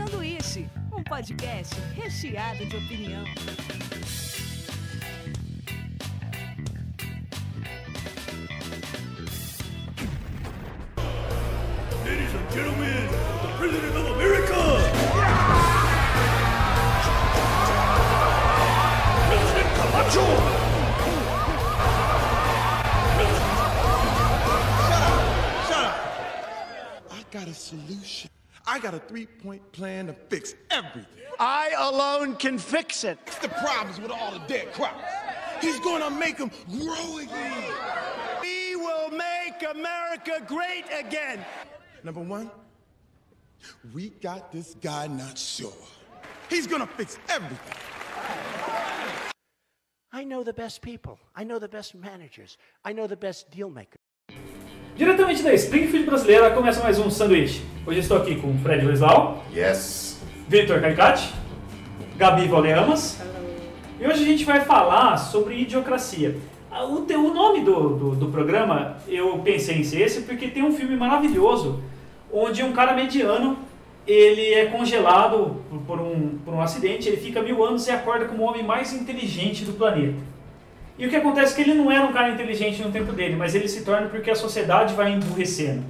Sanduíche, um podcast recheado de opinião. Ladies and gentlemen, the President of America! President Camacho! Got a solution. I got a three point plan to fix everything. I alone can fix it. Fix the problems with all the dead crops. He's gonna make them grow again. We will make America great again. Number one, we got this guy not sure. He's gonna fix everything. I know the best people. I know the best managers. I know the best deal makers. Diretamente da Springfield brasileira, começa mais um sanduíche. Hoje estou aqui com Fred Luizal, Yes. Vitor Caicati, Gabi Valeamas. E hoje a gente vai falar sobre idiocracia. Ah, O, te- o nome do, do, do programa, eu pensei em ser esse porque tem um filme maravilhoso onde um cara mediano ele é congelado por, por um, por um acidente, ele fica mil anos e acorda como o homem mais inteligente do planeta. E o que acontece é que ele não era um cara inteligente no tempo dele, mas ele se torna porque a sociedade vai emburrecendo.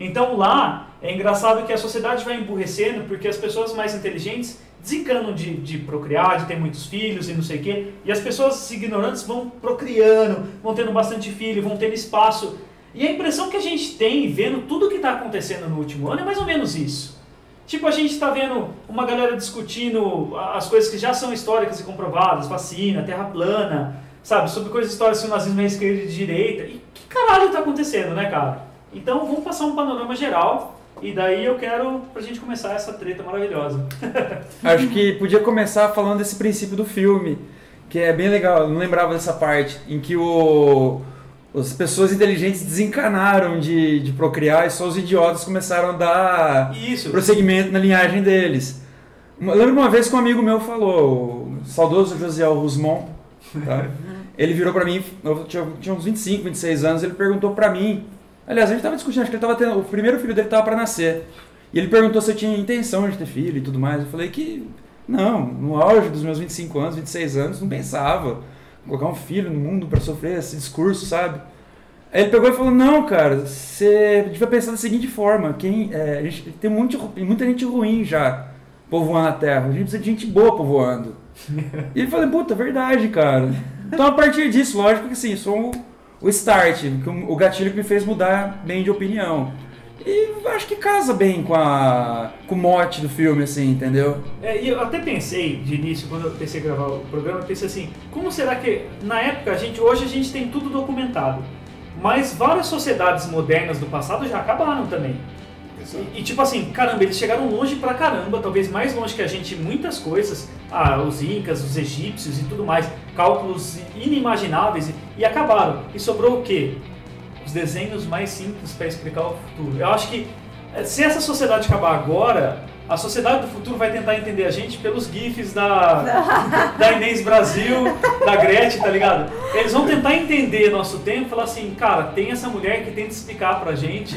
Então lá é engraçado que a sociedade vai emburrecendo porque as pessoas mais inteligentes desencanam de, de procriar, de ter muitos filhos e não sei o quê, e as pessoas ignorantes vão procriando, vão tendo bastante filho, vão tendo espaço. E a impressão que a gente tem vendo tudo que está acontecendo no último ano é mais ou menos isso. Tipo, a gente está vendo uma galera discutindo as coisas que já são históricas e comprovadas, vacina, terra plana, sabe, sobre coisas históricas se o nazismo é esquerda e de direita. E que caralho está acontecendo, né, cara? Então vamos passar um panorama geral e daí eu quero pra gente começar essa treta maravilhosa. Acho que podia começar falando desse princípio do filme, que é bem legal. Eu não lembrava dessa parte em que o, as pessoas inteligentes desencanaram de, de procriar e só os idiotas começaram a dar Isso. prosseguimento na linhagem deles. Eu lembro uma vez que um amigo meu falou, o saudoso José Rusmon, tá? ele virou pra mim, eu tinha, tinha uns 25, 26 anos, ele perguntou pra mim, aliás, a gente tava discutindo, acho que ele tava tendo, o primeiro filho dele tava pra nascer, e ele perguntou se eu tinha intenção de ter filho e tudo mais, eu falei que não, no auge dos meus 25 anos, 26 anos, não pensava colocar um filho no mundo pra sofrer esse discurso, sabe? Aí ele pegou e falou, não, cara, você devia pensar da seguinte forma, quem, é, gente, tem muito, muita gente ruim já povoando a Terra, a gente precisa de gente boa povoando. e ele falou, puta, verdade, cara. Então a partir disso, lógico que assim, isso foi o, start, o, gatilho que me fez mudar bem de opinião. E acho que casa bem com, a, com o mote do filme, assim, entendeu? É, e eu até pensei de início, quando eu pensei em gravar o programa, pensei assim, como será que na época a gente, hoje a gente tem tudo documentado, mas várias sociedades modernas do passado já acabaram também. E, e, tipo assim, caramba, eles chegaram longe pra caramba, talvez mais longe que a gente em muitas coisas. Ah, os incas, os egípcios e tudo mais, cálculos inimagináveis e, e acabaram. E sobrou o quê? Os desenhos mais simples para explicar o futuro. Eu acho que eh, se essa sociedade acabar agora, a sociedade do futuro vai tentar entender a gente pelos GIFs da, da Inês Brasil, da Gretchen, tá ligado? Eles vão tentar entender nosso tempo e falar assim, cara, tem essa mulher que tenta explicar pra gente.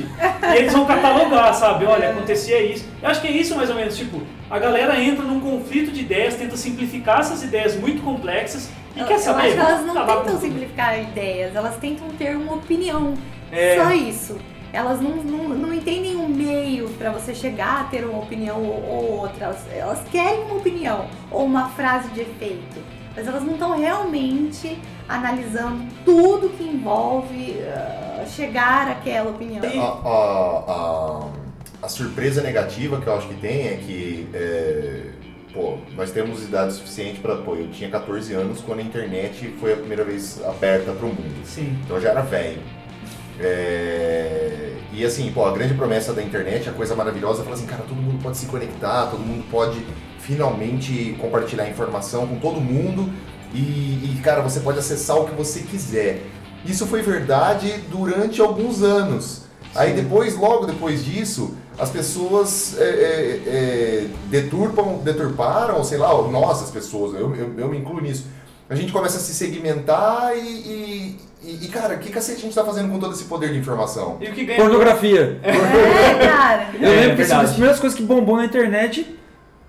E eles vão catalogar, sabe? Olha, acontecia isso. Eu acho que é isso mais ou menos, tipo, a galera entra num conflito de ideias, tenta simplificar essas ideias muito complexas e Eu, quer eu saber? acho que elas não acabar tentam simplificar ideias, elas tentam ter uma opinião. É. Só isso. Elas não, não, não entendem um meio pra você chegar a ter uma opinião ou, ou outra. Elas, elas querem uma opinião ou uma frase de efeito. Mas elas não estão realmente analisando tudo que envolve ah, chegar àquela opinião. A, a- a- a surpresa negativa que eu acho que tem é que é, pô, nós temos idade suficiente para. Pô, eu tinha 14 anos quando a internet foi a primeira vez aberta para o mundo. Sim. Então eu já era velho. É, e assim, pô, a grande promessa da internet, a coisa maravilhosa, é falar assim, cara, todo mundo pode se conectar, todo mundo pode finalmente compartilhar informação com todo mundo e, e, cara, você pode acessar o que você quiser. Isso foi verdade durante alguns anos. Aí depois, logo depois disso, as pessoas é, é, é, deturpam, deturparam, sei lá, nós, as pessoas, eu, eu, eu me incluo nisso. A gente começa a se segmentar e, e, e, e, cara, o que cacete a gente tá fazendo com todo esse poder de informação? E o que ganha. Pornografia. É, cara. Eu É, lembro que assim, uma verdade. das primeiras coisas que bombou na internet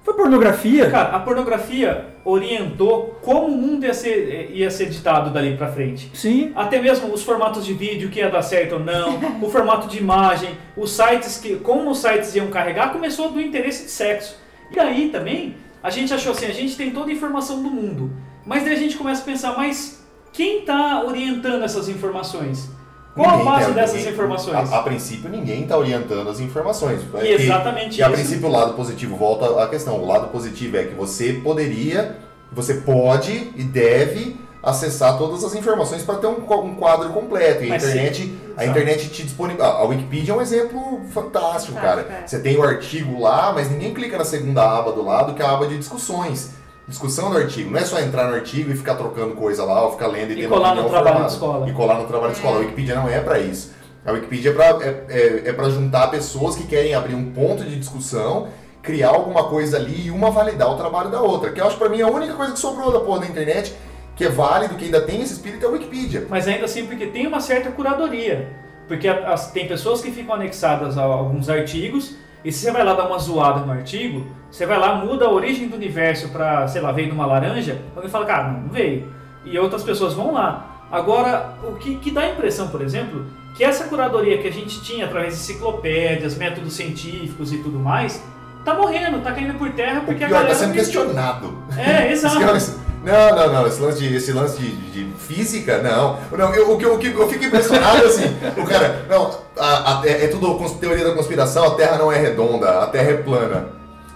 Foi pornografia? Cara, a pornografia orientou como o mundo ia ser, ia ser ditado dali pra frente. Sim. Até mesmo os formatos de vídeo que ia dar certo ou não, o formato de imagem, os sites que, como os sites iam carregar, começou do interesse de sexo. E aí também, a gente achou assim, a gente tem toda a informação do mundo. Mas daí a gente começa a pensar, mas quem está orientando essas informações? Qual a Ninguém base tem- dessas ninguém- informações? A, a princípio, ninguém está orientando as informações. E exatamente E a isso. princípio, o lado positivo, volta à questão. O lado positivo é que você poderia, você pode e deve acessar todas as informações para ter um, um quadro completo. E a Mas internet, sim, a exato. internet te disponibiliza. A Wikipedia é um exemplo fantástico, cara. É. Você tem o artigo lá, mas ninguém clica na segunda aba do lado, que é a aba de discussões. Discussão do artigo. Não é só entrar no artigo e ficar trocando coisa lá, ou ficar lendo e, E colar uma no trabalho formada. de escola. E colar no trabalho de escola. A Wikipedia não é para isso. A Wikipedia é para é, é, é pra juntar pessoas que querem abrir um ponto de discussão, criar alguma coisa ali e uma validar o trabalho da outra. Que eu acho pra mim a única coisa que sobrou da porra da internet, que é válido, que ainda tem esse espírito, é a Wikipedia. Mas ainda assim, porque tem uma certa curadoria. Porque as- tem pessoas que ficam anexadas a alguns artigos, e se você vai lá dar uma zoada no artigo, você vai lá, muda a origem do universo pra, sei lá, veio de uma laranja, alguém fala, cara, não, veio. E outras pessoas vão lá. Agora, o que, que dá a impressão, por exemplo, que essa curadoria que a gente tinha através de enciclopédias, métodos científicos e tudo mais, tá morrendo, tá caindo por terra O porque a pior galera. tá sendo questionado. É, exato. Não, não, não. Esse lance de, esse lance de, de física, não. não eu, o que eu, eu fico impressionado assim, o cara, não, a, a- é, é tudo teoria da conspiração, a Terra não é redonda, a Terra é plana.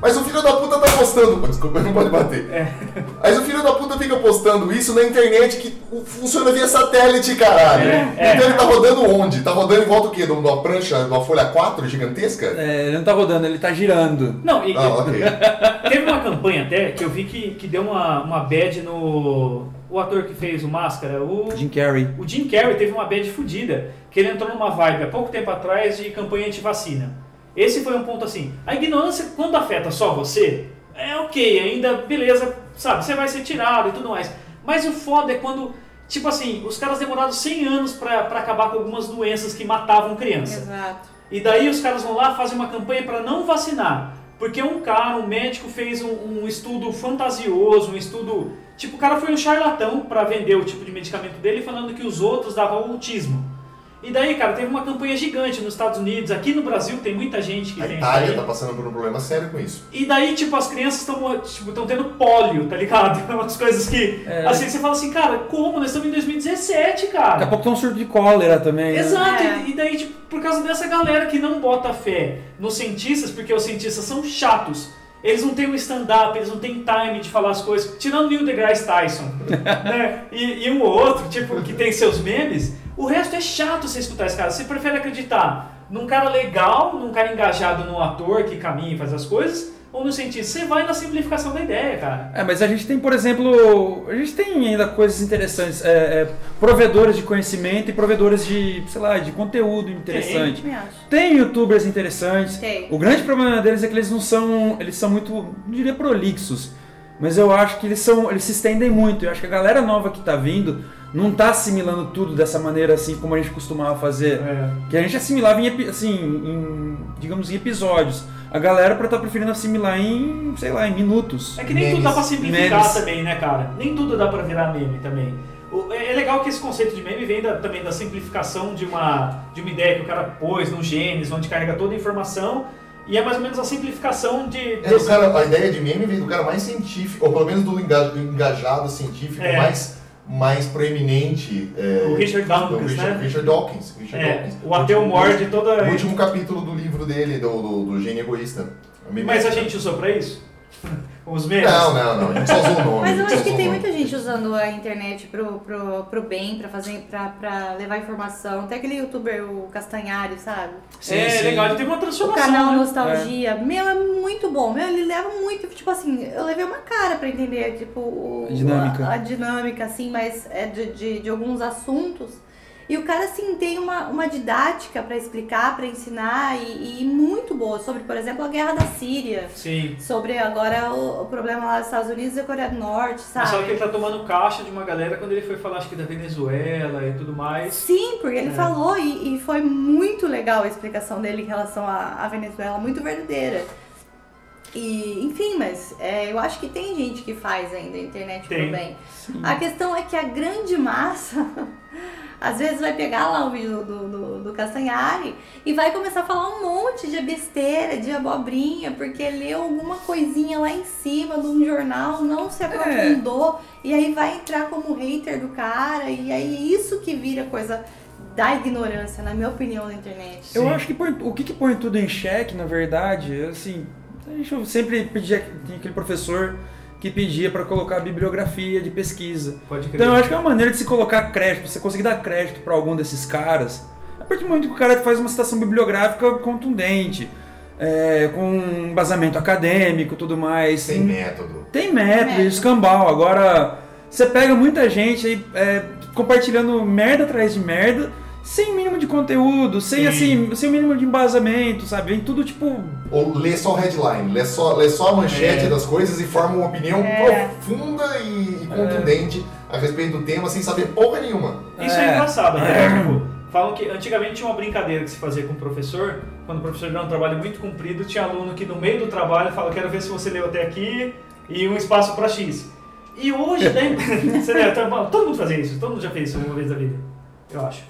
Mas o filho da puta tá postando. Desculpa, não pode bater. Mas o filho da puta fica postando isso na internet que funciona via satélite, caralho. É, é. Então ele tá rodando onde? Tá rodando em volta o quê? De uma prancha, de uma folha 4 gigantesca? É, ele não tá rodando, ele tá girando. Não, e, Ah, ok. Teve uma campanha até que eu vi que, que deu uma, uma bad no. O ator que fez o Máscara, o. Jim Carrey. O Jim Carrey teve uma bad fodida, que ele entrou numa vibe há pouco tempo atrás de campanha anti-vacina. Esse foi um ponto assim. A ignorância, quando afeta só você, é ok, ainda beleza, sabe, você vai ser tirado e tudo mais. Mas o foda é quando, tipo assim, os caras demoraram 100 anos pra, pra acabar com algumas doenças que matavam criança. Exato. E daí os caras vão lá fazem uma campanha para não vacinar. Porque um cara, um médico, fez um, um estudo fantasioso, um estudo. Tipo, o cara foi um charlatão para vender o tipo de medicamento dele, falando que os outros davam autismo. E daí, cara, teve uma campanha gigante nos Estados Unidos, aqui no Brasil tem muita gente que A tem Itália isso tá passando por um problema sério com isso. E daí, tipo, as crianças estão tipo, tão tendo pólio, tá ligado? Umas coisas que. É. Assim, você fala assim, cara, como? Nós estamos em 2017, Daqui cara. a pouco tem um surto de cólera também. né? Exato, É. e- e daí, tipo, por causa dessa galera que não bota fé nos cientistas, porque os cientistas são chatos. Eles não têm um stand-up, eles não têm time de falar as coisas. Tirando Neil deGrasse Tyson, né? E, e um ou outro, tipo, que tem seus memes. O resto é chato você escutar esse cara. Você prefere acreditar num cara legal, num cara engajado num ator que caminha e faz as coisas, ou no cientista? Você vai na simplificação da ideia, cara. É, mas a gente tem, por exemplo, a gente tem ainda coisas interessantes, é, é, provedores de conhecimento e provedores de, sei lá, de conteúdo interessante. Acho. Tem youtubers interessantes. Tem. O grande problema deles é que eles não são, eles são muito, não diria prolixos, mas eu acho que eles são, eles se estendem muito. Eu acho que a galera nova que tá vindo não tá assimilando tudo dessa maneira assim como a gente costumava fazer. É. Que a gente assimilava em, assim, em, digamos, em episódios. A galera tá preferindo assimilar em, sei lá, em minutos. É que nem tudo dá pra Memes. simplificar Memes. também, né, cara? Nem tudo dá pra virar meme também. O- É é legal que esse conceito de meme vem da- também da simplificação de uma, de uma ideia que o cara pôs no genes, onde carrega toda a informação, e é mais ou menos a simplificação de. É, o cara, a ideia de meme veio do cara mais científico, ou pelo menos do enga- engajado científico É. mais, mais proeminente. é, O Richard Dawkins, Richard, né? Richard Dawkins. Richard É, Dawkins. o ateu morde toda. O último capítulo do livro dele, do, do, do Gênio Egoísta. Mas a gente usou pra isso? Os memes? Não, não, não. A gente só usou o nome. Mas eu acho que tem o muita gente usando a internet pro, pro, pro bem, pra, fazer, pra, pra levar informação. Tem aquele youtuber, o Castanhari, sabe? Sim, é sim. legal, ele tem uma O transformação. canal né? Nostalgia. Meu, é muito bom. Meu, ele leva muito. Tipo assim, eu levei uma cara pra entender, tipo, o- A dinâmica. A, a dinâmica, assim, mas é de, de, de alguns assuntos. E o cara, assim, tem uma, uma didática pra explicar, pra ensinar e, e muito boa sobre, por exemplo, a guerra da Síria. Sim. Sobre agora o, o problema lá dos Estados Unidos e a Coreia do Norte, Mas sabe? só que ele tá tomando caixa de uma galera quando ele foi falar, acho que da Venezuela e tudo mais. Sim, porque ele É. falou e, e foi muito legal a explicação dele em relação à, à Venezuela, muito verdadeira. E, enfim, mas é, eu acho que tem gente que faz ainda a internet Tem. pro bem. A questão é que a grande massa, às vezes vai pegar lá o vídeo do, do, do Castanhari e vai começar a falar um monte de besteira, de abobrinha, porque leu alguma coisinha lá em cima de um jornal, não se aprofundou, e aí vai entrar como hater do cara, e aí isso que vira coisa da ignorância, na minha opinião, na internet. Eu Sim. acho que põe- o que, que põe tudo em xeque, na verdade, assim, a gente sempre pedia, aquele professor que pedia para colocar bibliografia de pesquisa. Pode crer. Então eu acho que é uma maneira de se colocar crédito, você conseguir dar crédito para algum desses caras. A partir do momento que o cara faz uma citação bibliográfica contundente, é, com um embasamento acadêmico, tudo mais. Sem método. Tem método, Método. escambau. Agora, você pega muita gente aí é, compartilhando merda atrás de merda, sem mínimo de conteúdo, sem Sim. assim, sem o mínimo de embasamento, sabe? Vem tudo tipo. Ou lê só o headline, lê só, lê só a manchete É. das coisas e forma uma opinião É. profunda e, e contundente a respeito do tema sem saber porra nenhuma. Isso é, É. engraçado, né? Tipo, falam que antigamente tinha uma brincadeira que se fazia com o professor, quando o professor deu um trabalho muito comprido, tinha aluno que no meio do trabalho fala, quero ver se você leu até aqui e um espaço para X. E hoje, né? tá todo mundo fazia isso, todo mundo já fez isso uma vez na vida, eu acho.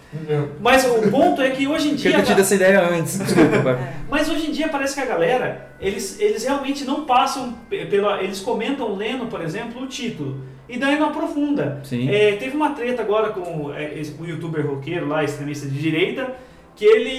Mas o ponto é que hoje em Tinha dia. ter tido essa ideia antes. Desculpa. Mas hoje em dia parece que a galera, eles, eles realmente não passam pe- pela. Eles comentam lendo, por exemplo, o título. E daí não aprofunda. Sim. É, teve uma treta agora com é, o youtuber roqueiro lá, extremista de direita, que ele,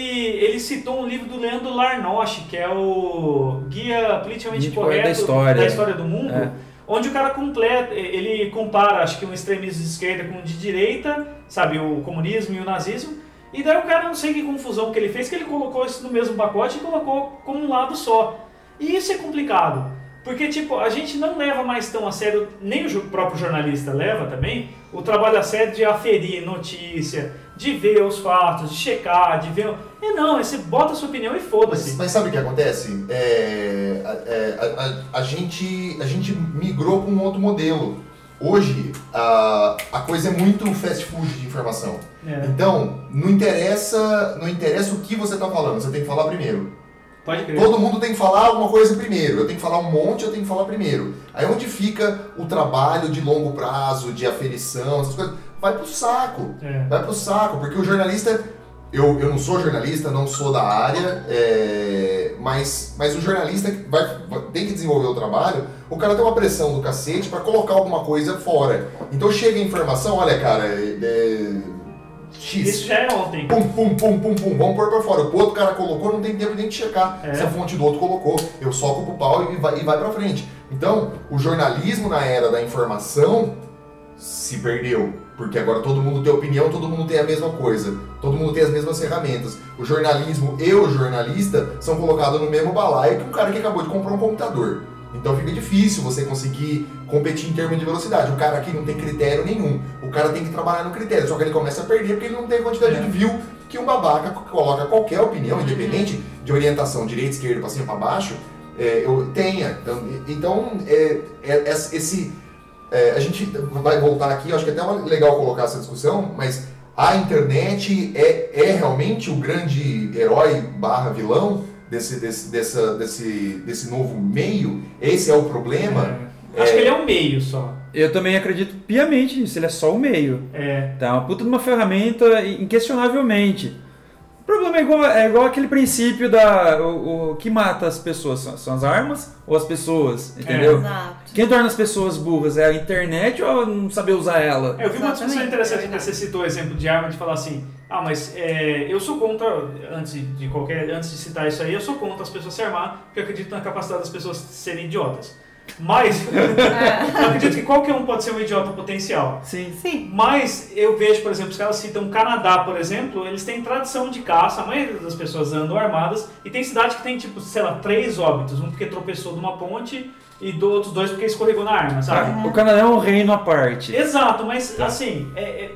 ele citou um livro do Leandro Larnoche, que é o Guia Politicamente Correto da história. história do Mundo. É. Onde o cara completa, ele compara, acho que um extremismo de esquerda com um de direita, sabe, o comunismo e o nazismo. E daí o cara, não sei que confusão que ele fez, que ele colocou isso no mesmo pacote e colocou como um lado só. E isso é complicado, porque tipo, a gente não leva mais tão a sério, nem o próprio jornalista leva também, o trabalho a sério de aferir notícia, de ver os fatos, de checar, de ver... E não, é você bota a sua opinião e Mas, foda-se. mas sabe o que acontece? É, a, é, a- a- a gente, a gente migrou para um outro modelo. Hoje, a, a coisa é muito fast food de informação. É, Então, não interessa, não interessa o que você está falando, você tem que falar primeiro. pode crer. Todo mundo tem que falar alguma coisa primeiro. Eu tenho que falar um monte, eu tenho que falar primeiro. Aí onde fica o trabalho de longo prazo, de aferição, essas coisas? Vai pro saco. É. Vai pro saco, porque o jornalista. Eu, eu não sou jornalista, não sou da área, é, mas, mas o jornalista vai, vai- tem que desenvolver o trabalho, o cara tem uma pressão do cacete pra colocar alguma coisa fora. Então chega a informação, olha cara, é, é, X. Isso já é ontem. Pum, pum, pum, pum, pum, vamos pôr pra fora. O outro cara colocou, não tem tempo nem de checar É. se a fonte do outro colocou. Eu soco pro pau e vai, e vai pra frente. Então, o jornalismo na era da informação se perdeu. Porque agora todo mundo tem opinião, todo mundo tem a mesma coisa. Todo mundo tem as mesmas ferramentas. O jornalismo e o jornalista são colocados no mesmo balaio que um cara que acabou de comprar um computador. Então fica difícil você conseguir competir em termos de velocidade. O cara aqui não tem critério nenhum. O cara tem que trabalhar no critério. Só que ele começa a perder porque ele não tem a quantidade É. de view que um babaca coloca qualquer opinião, independente de orientação, direita, esquerda, pra cima, pra baixo, é, eu tenha. Então, então é, é- esse. É, a gente vai voltar aqui, acho que é até legal colocar essa discussão, mas a internet é, é realmente o grande herói barra vilão desse, desse, dessa, desse, desse novo meio? Esse é o problema? É. Acho que ele é um meio só. Eu também acredito piamente nisso, ele é só o meio. É. Tá? Uma puta de uma ferramenta, inquestionavelmente. O problema é igual, é igual aquele princípio da. O, o que mata as pessoas são, são as armas ou as pessoas, entendeu? Exato. Quem torna as pessoas burras é a internet ou não saber usar ela? É, eu vi uma discussão interessante é que você citou o exemplo de arma de falar assim, ah, mas é, eu sou contra, antes de qualquer, antes de citar isso aí, eu sou contra as pessoas se armar, porque eu acredito na capacidade das pessoas serem idiotas. Mas eu acredito que qualquer um pode ser um idiota potencial. Sim. Sim. Mas eu vejo, por exemplo, os caras citam o Canadá, por exemplo, eles têm tradição de caça, a maioria das pessoas andam armadas, e tem cidade que tem, tipo, sei lá, três óbitos, um porque tropeçou numa ponte e do outros dois porque escorregou na arma, sabe? O Canadá é um reino à parte. Exato, mas assim, é, é,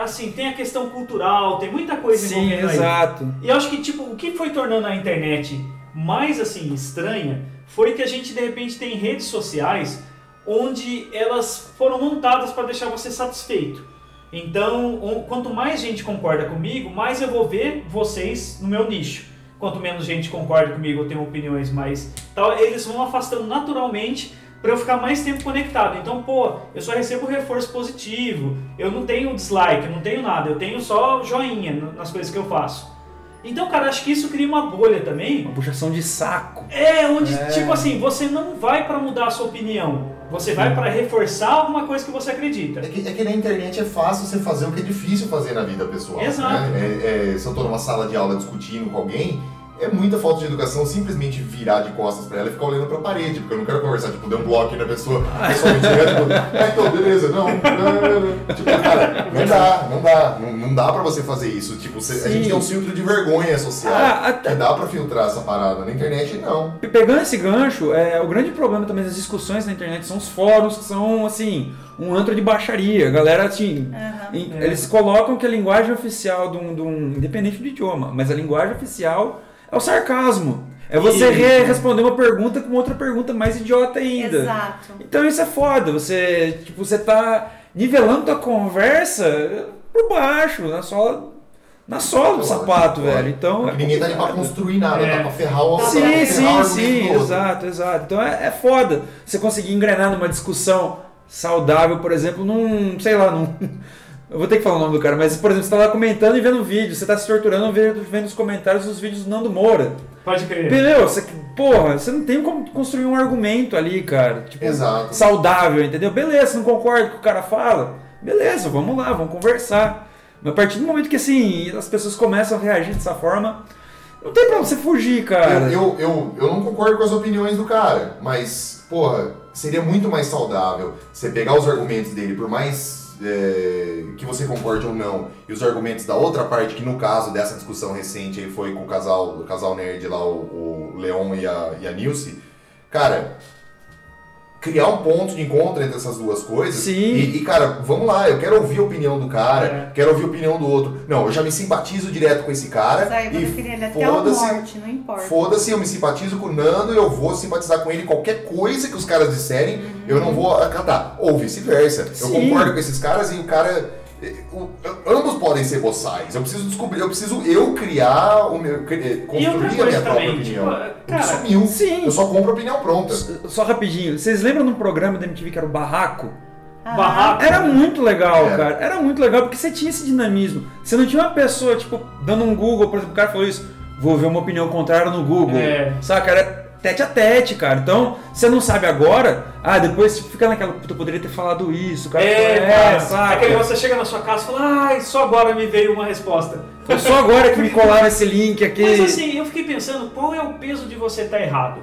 assim, tem a questão cultural, tem muita coisa Sim, envolvendo aí. exato. E eu acho que, tipo, o que foi tornando a internet mais, assim, estranha foi que a gente, de repente, tem redes sociais onde elas foram montadas para deixar você satisfeito. Então, quanto mais gente concorda comigo, mais eu vou ver vocês no meu nicho. Quanto menos gente concorda comigo, eu tenho opiniões mais. Tal, eles vão afastando naturalmente para eu ficar mais tempo conectado. Então, pô, eu só recebo reforço positivo, eu não tenho dislike, eu não tenho nada, eu tenho só joinha nas coisas que eu faço. Então, cara, acho que isso cria uma bolha também. Uma puxação de saco. É, onde, É. tipo assim, você não vai para mudar a sua opinião, você vai para reforçar alguma coisa que você acredita. É que, é que na internet é fácil você fazer o que é difícil fazer na vida pessoal. Exato. né? É- é, se eu tô numa sala de aula discutindo com alguém, é muita falta de educação simplesmente virar de costas pra ela e ficar olhando pra parede, porque eu não quero conversar, tipo, dar um bloco na pessoa, pessoalmente chegar, tipo, ah, então, beleza, não, não, não, não. Tipo, cara, não dá, não dá, não, não dá pra você fazer isso. Tipo, você- a gente tem um filtro de vergonha social, Ah, até- dá pra filtrar essa parada. Na internet, não. E Pegando esse gancho, é, o grande problema também das discussões na internet são os fóruns, que são, assim, um antro de baixaria. A galera, assim, É. eles colocam que a linguagem oficial de um, de um- Independente do idioma, mas a linguagem oficial é o sarcasmo. É você re- responder uma pergunta com outra pergunta mais idiota ainda. Exato. Então isso é foda. Você, tipo, você tá nivelando a conversa por baixo, na sola, na sola do sapato, velho. Então. Porque ninguém tá ali pra construir nada, É. tá pra ferrar o Sim, ferrar sim, sim, exato, exato. Então é, é foda você conseguir engrenar numa discussão saudável, por exemplo, num, sei lá, num... Eu vou ter que falar o nome do cara, mas, por exemplo, você tá lá comentando e vendo um vídeo, você tá se torturando vendo, vendo os comentários dos vídeos do Nando Moura. Pode crer. Entendeu? Você, porra, você não tem como construir um argumento ali, cara. Tipo, Exato. saudável, entendeu? Beleza, você não concorda com o que o cara fala? Beleza, vamos lá, vamos conversar. Mas a partir do momento que assim, as pessoas começam a reagir dessa forma, não tem pra onde você fugir, cara. Eu, eu, eu, eu não concordo com as opiniões do cara, mas, porra, seria muito mais saudável você pegar os argumentos dele, por mais é, que você concorde ou não, e os argumentos da outra parte, que no caso dessa discussão recente foi com o casal, o casal nerd lá, o, o Leon e a, e a Nilce, cara. Criar um ponto de encontro entre essas duas coisas. Sim. E, e, cara, vamos lá, eu quero ouvir a opinião do cara, É. quero ouvir a opinião do outro. Não, eu já me simpatizo direto com esse cara. Mas aí eu vou e ele até a foda-se. morte, não importa. Foda-se, eu me simpatizo com o Nando, eu vou simpatizar com ele. Qualquer coisa que os caras disserem, eu não vou acatar. Ou vice-versa. Eu concordo com esses caras e o cara. O- ambos podem ser boçais. Eu preciso descobrir, eu preciso eu criar o meu. eh, construir a minha coisa própria também, opinião. tipo, O que cara, sumiu. sim. Eu só compro a opinião pronta. Só rapidinho, vocês lembram de um programa da MTV que era o Barraco? Ah, barraco. Era muito legal, Era. cara. Era muito legal porque você tinha esse dinamismo. Você não tinha uma pessoa, tipo, dando um Google, por exemplo, o cara falou isso, vou ver uma opinião contrária no Google. É. Saca? Era tete a tete, cara. Então, você não sabe agora, ah, depois tipo, fica naquela, puta, eu poderia ter falado isso, cara É, falou, cara, saca? aquele você chega na sua casa e fala, ai, só agora me veio uma resposta. Foi só agora que me colaram esse link aqui. Mas assim, eu fiquei pensando, qual é o peso de você estar errado?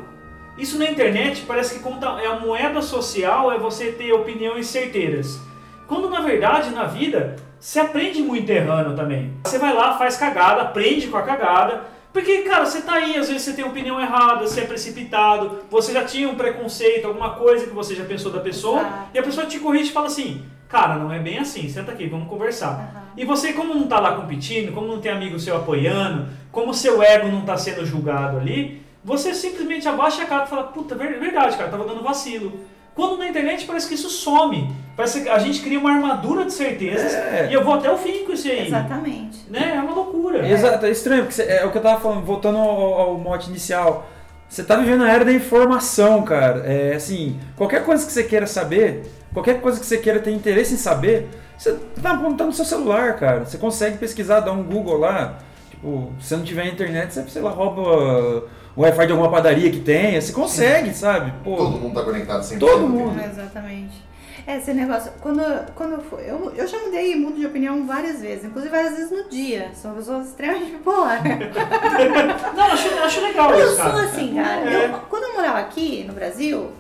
Isso na internet parece que conta, é a moeda social é você ter opiniões certeiras. Quando na verdade, na vida, você aprende muito errando também. Você vai lá, faz cagada, aprende com a cagada. Porque, cara, você tá aí, às vezes você tem opinião errada, você é precipitado, você já tinha um preconceito, alguma coisa que você já pensou da pessoa, Exato. e a pessoa te corrige e fala assim, cara, não é bem assim, senta aqui, vamos conversar. Aham. E você, como não tá lá competindo, como não tem amigo seu apoiando, como seu ego não tá sendo julgado ali, você simplesmente abaixa a cara e fala, puta, ver- verdade, cara, tava dando vacilo. Quando na internet parece que isso some. Parece que a gente cria uma armadura de certezas É. e eu vou até o fim com isso aí. Exatamente. Né? É uma loucura. Exato, é estranho, porque é o que eu tava falando, voltando ao, ao mote inicial. Você tá vivendo a era da informação, cara. É assim, qualquer coisa que você queira saber, qualquer coisa que você queira ter interesse em saber, você tá apontando no seu celular, cara. Você consegue pesquisar, dar um Google lá. Tipo, se você não tiver internet, você, sei lá, rouba o Wi-Fi de alguma padaria que tenha. Você consegue, sabe? Pô, Todo mundo tá conectado sempre. Todo mundo. Exatamente. É, esse negócio, quando, quando eu fui, eu, eu já mudei mudo de opinião várias vezes, inclusive várias vezes no dia. Sou uma pessoa extremamente bipolar. Não, acho, acho legal Eu isso, sou cara. assim, cara. É. Eu- quando eu morava aqui no Brasil,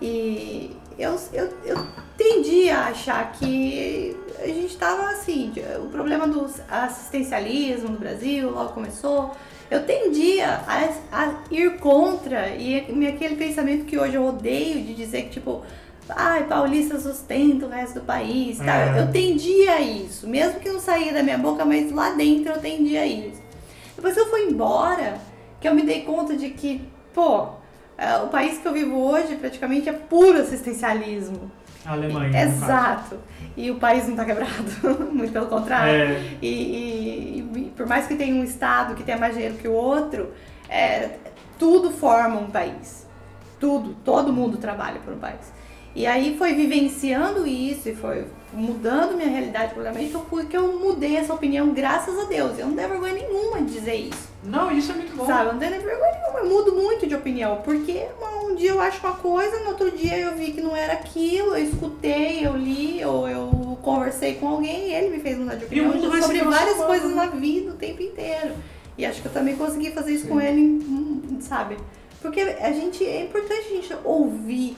e eu, eu, eu tendi a achar que a gente tava assim, o problema do assistencialismo no Brasil logo começou. Eu tendia a, a ir contra e aquele pensamento que hoje eu odeio de dizer que, tipo, ai, paulista sustenta o resto do país, tá? É. Eu tendia a isso, mesmo que não saía da minha boca, mas lá dentro eu tendia a isso. Depois que eu fui embora, que eu me dei conta de que, pô, é, o país que eu vivo hoje praticamente é puro assistencialismo. A Alemanha. Exato. E o país não tá quebrado, muito pelo contrário. É. E, e- e por mais que tenha um estado que tenha mais dinheiro que o outro, é, tudo forma um país. Tudo, todo mundo trabalha por um país. E aí foi vivenciando isso e foi mudando minha realidade completamente que eu, fui- que eu mudei essa opinião, graças a Deus. Eu não tenho vergonha nenhuma de dizer isso. Não, isso é muito bom. Sabe, eu não tenho vergonha nenhuma, eu mudo muito de opinião, porque um dia eu acho uma coisa, no outro dia eu vi que não era aquilo, eu escutei, eu li, ou eu conversei com alguém e ele me fez mudar de opinião sobre várias coisas na vida o tempo inteiro. E acho que eu também consegui fazer isso com ele, hum, sabe? Porque a gente, é importante a gente ouvir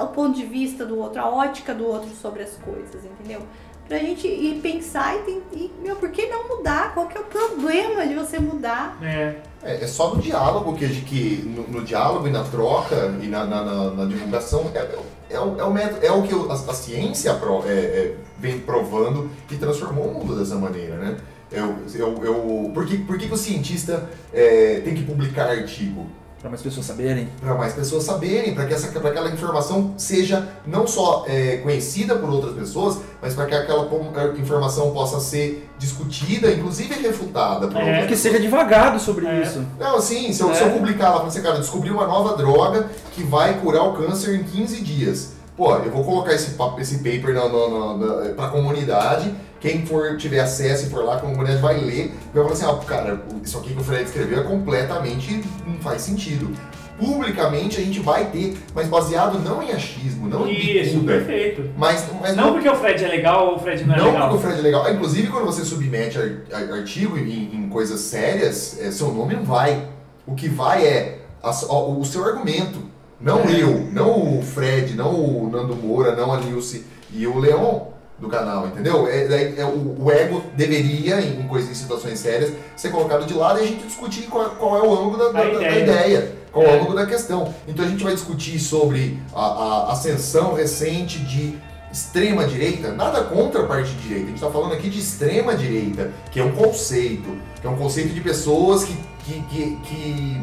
o ponto de vista do outro, a ótica do outro sobre as coisas, entendeu? Pra gente ir pensar e, tem- e meu, por que não mudar? Qual que é o problema de você mudar? É. É, é só no diálogo que, a gente- que no, no diálogo e na troca e na, na, na- na divulgação é, é, é o, é o método, é o que a, a ciência pro- é- é, vem provando e transformou o mundo dessa maneira, né? Eu, eu, eu, por que, por que, que o cientista é, tem que publicar artigo? Pra mais pessoas saberem. Para mais pessoas saberem, para que essa, pra aquela informação seja não só é, conhecida por outras pessoas, mas para que aquela é, informação possa ser discutida, inclusive refutada por É. Que seja divagado sobre É. isso. não, assim, se eu, É. se eu publicar lá, falar assim, cara, descobri uma nova droga que vai curar o câncer em 15 dias. Pô, eu vou colocar esse, esse paper na, na, na, na, pra comunidade, quem for tiver acesso e for lá, a comunidade vai ler, e vai falar assim, ah, cara, isso aqui que o Fred escreveu é completamente, não faz sentido. Publicamente a gente vai ter, mas baseado não em achismo, não em Isso, bicuda, perfeito. mas, mas Não porque o Fred é legal ou o Fred não é não legal. porque o Fred é legal. Ah, Inclusive, quando você submete ar- ar- artigo em, em coisas sérias, é, seu nome não vai. O que vai é a ó, o seu argumento. Não É. eu, não o Fred, não o Nando Moura, não a Nilce e o Leon do canal, entendeu? É, é- é o, o ego deveria, em, coisas, em situações sérias, ser colocado de lado e a gente discutir qual, qual é o ângulo da, da- A da- ideia. ideia, qual é o É. ângulo da questão. Então a gente vai discutir sobre a, a ascensão recente de extrema direita, nada contra a parte de direita. A gente está falando aqui de extrema direita, que é um conceito, que é um conceito de pessoas que, que, que,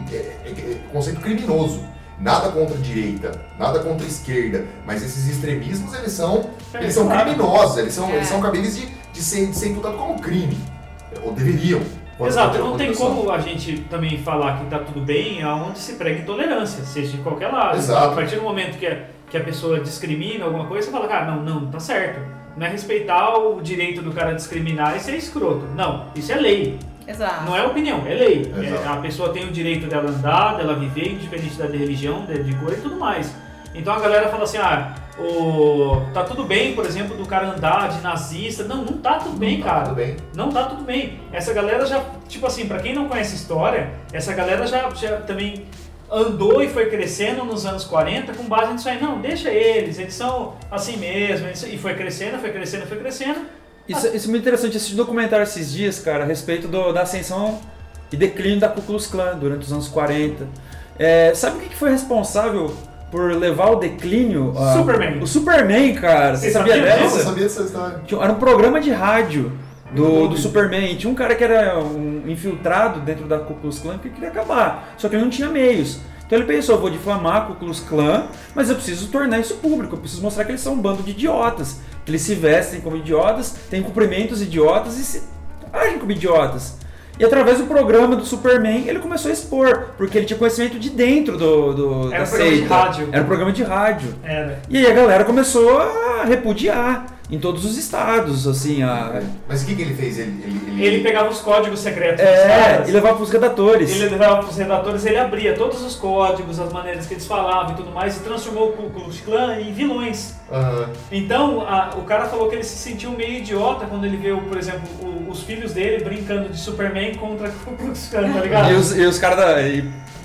que é, é- é conceito criminoso. Nada contra a direita, nada contra a esquerda, mas esses extremismos eles são, É, eles são claro. criminosos, eles são, É. eles são cabíveis de, de, ser, de ser imputado como crime, ou deveriam. Exato, não tem como a gente também falar que tá tudo bem aonde se prega intolerância, seja de qualquer lado. Exato. A partir do momento que a, que a pessoa discrimina alguma coisa, você fala, cara, não, não, tá certo. Não é respeitar o direito do cara discriminar e ser escroto. Não, isso é lei. Exato. Não é opinião, é lei. É, a pessoa tem o direito dela andar, dela viver, independente da religião, de, de cor e tudo mais. Então a galera fala assim, ah, o, tá tudo bem, por exemplo, do cara andar de nazista. Não, não tá tudo bem, Tá cara. Tudo bem. Não tá tudo bem. Essa galera já, tipo assim, pra quem não conhece a história, essa galera já, já também andou e foi crescendo nos anos 40 com base nisso aí. Não, deixa eles, eles são assim mesmo. eles- E foi crescendo, foi crescendo, foi crescendo. Isso, isso é muito interessante. Eu assisti um documentário esses dias, cara, a respeito do- da ascensão e declínio da Ku Klux Klan durante os anos 40. É, sabe o que que foi responsável por levar o declínio? ah, Superman. O Superman, cara. Você Você sabia dessa? Eu sabia dessa história. Era um programa de rádio do, do. Superman. Tinha um cara que era um infiltrado dentro da Ku Klux Klan que queria acabar. Só que ele não tinha meios. Então ele pensou, vou difamar a Ku Klux Klan, mas eu preciso tornar isso público. Eu preciso mostrar que eles são um bando de idiotas. Que eles se vestem como idiotas, têm cumprimentos idiotas e se agem como idiotas. E através do programa do Superman, ele começou a expor, porque ele tinha conhecimento de dentro do, do Era da um programa de seita. rádio. Era um programa de rádio. Era. E aí a galera começou a repudiar em todos os estados, assim, a... Mas o que, que ele fez? Ele, ele, Ele pegava os códigos secretos dos É, caras. e levava pros redatores. Ele levava para os redatores, ele abria todos os códigos, as maneiras que eles falavam e tudo mais, e transformou o Ku Klux Klan em vilões. Aham. Então, a- o cara falou que ele se sentiu meio idiota quando ele viu, por exemplo, o- os filhos dele brincando de Superman contra o Ku Klux Klan, tá ligado? E os, e os caras da-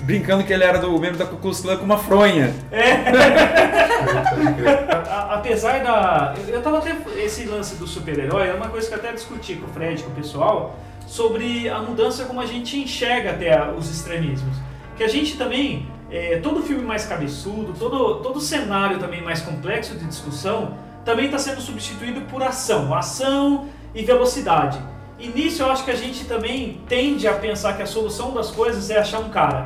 brincando que ele era do membro da Ku Klux com uma fronha. A- apesar da. Eu, eu tava até. Esse lance do super-herói é uma coisa que eu até discuti com o Fred, com o pessoal, sobre a mudança como a gente enxerga até os extremismos. Que a gente também. é, todo filme mais cabeçudo, todo, todo cenário também mais complexo de discussão, também está sendo substituído por ação. Ação e velocidade. E nisso eu acho que a gente também tende a pensar que a solução das coisas é achar um cara.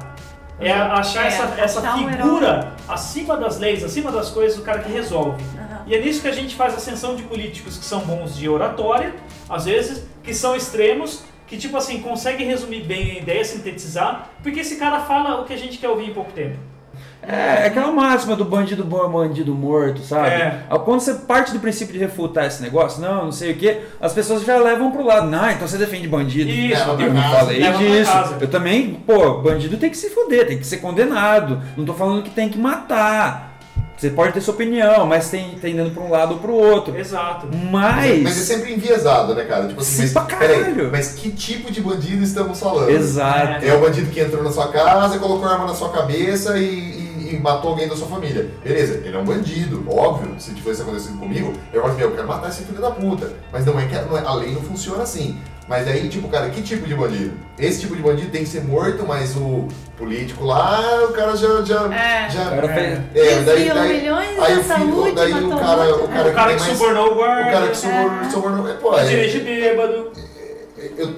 É achar É, essa, essa achar um figura acima das leis, acima das coisas, o cara que resolve. Aham. E é nisso que a gente faz ascensão de políticos que são bons de oratória, às vezes, que são extremos, que tipo assim, conseguem resumir bem a ideia, sintetizar, porque esse cara fala o que a gente quer ouvir em pouco tempo. É, é aquela máxima do bandido bom é bandido morto, sabe? É. Quando você parte do princípio de refutar esse negócio, não, não sei o que, as pessoas já levam pro lado. Não, então você defende bandido. Isso, pra Eu casa, falei disso. Eu também, pô, bandido tem que se fuder, tem que ser condenado. Não tô falando que tem que matar. Você pode ter sua opinião, mas tem, tem indo pra um lado ou pro outro. Exato. Mas. Mas é sempre enviesado, né, cara? Tipo assim, Sim, mas, caralho. mas que tipo de bandido estamos falando? Exato. É o bandido que entrou na sua casa, colocou a arma na sua cabeça e, e- e matou alguém da sua família. Beleza, ele é um bandido, óbvio. Se tivesse acontecido comigo, eu falo, meu, eu quero matar esse filho da puta. Mas não é que não é- a lei não funciona assim. Mas aí, tipo, cara, que tipo de bandido? Esse tipo de bandido tem que ser morto, mas o político lá, o cara já. já, É. já O cara fez- é, daí, Desviou daí, milhões aí o filho, saúde, daí o matou cara, o cara O cara que mais- subornou o o guarda, cara que subornou, subornou é, pô, é, dirige bêbado.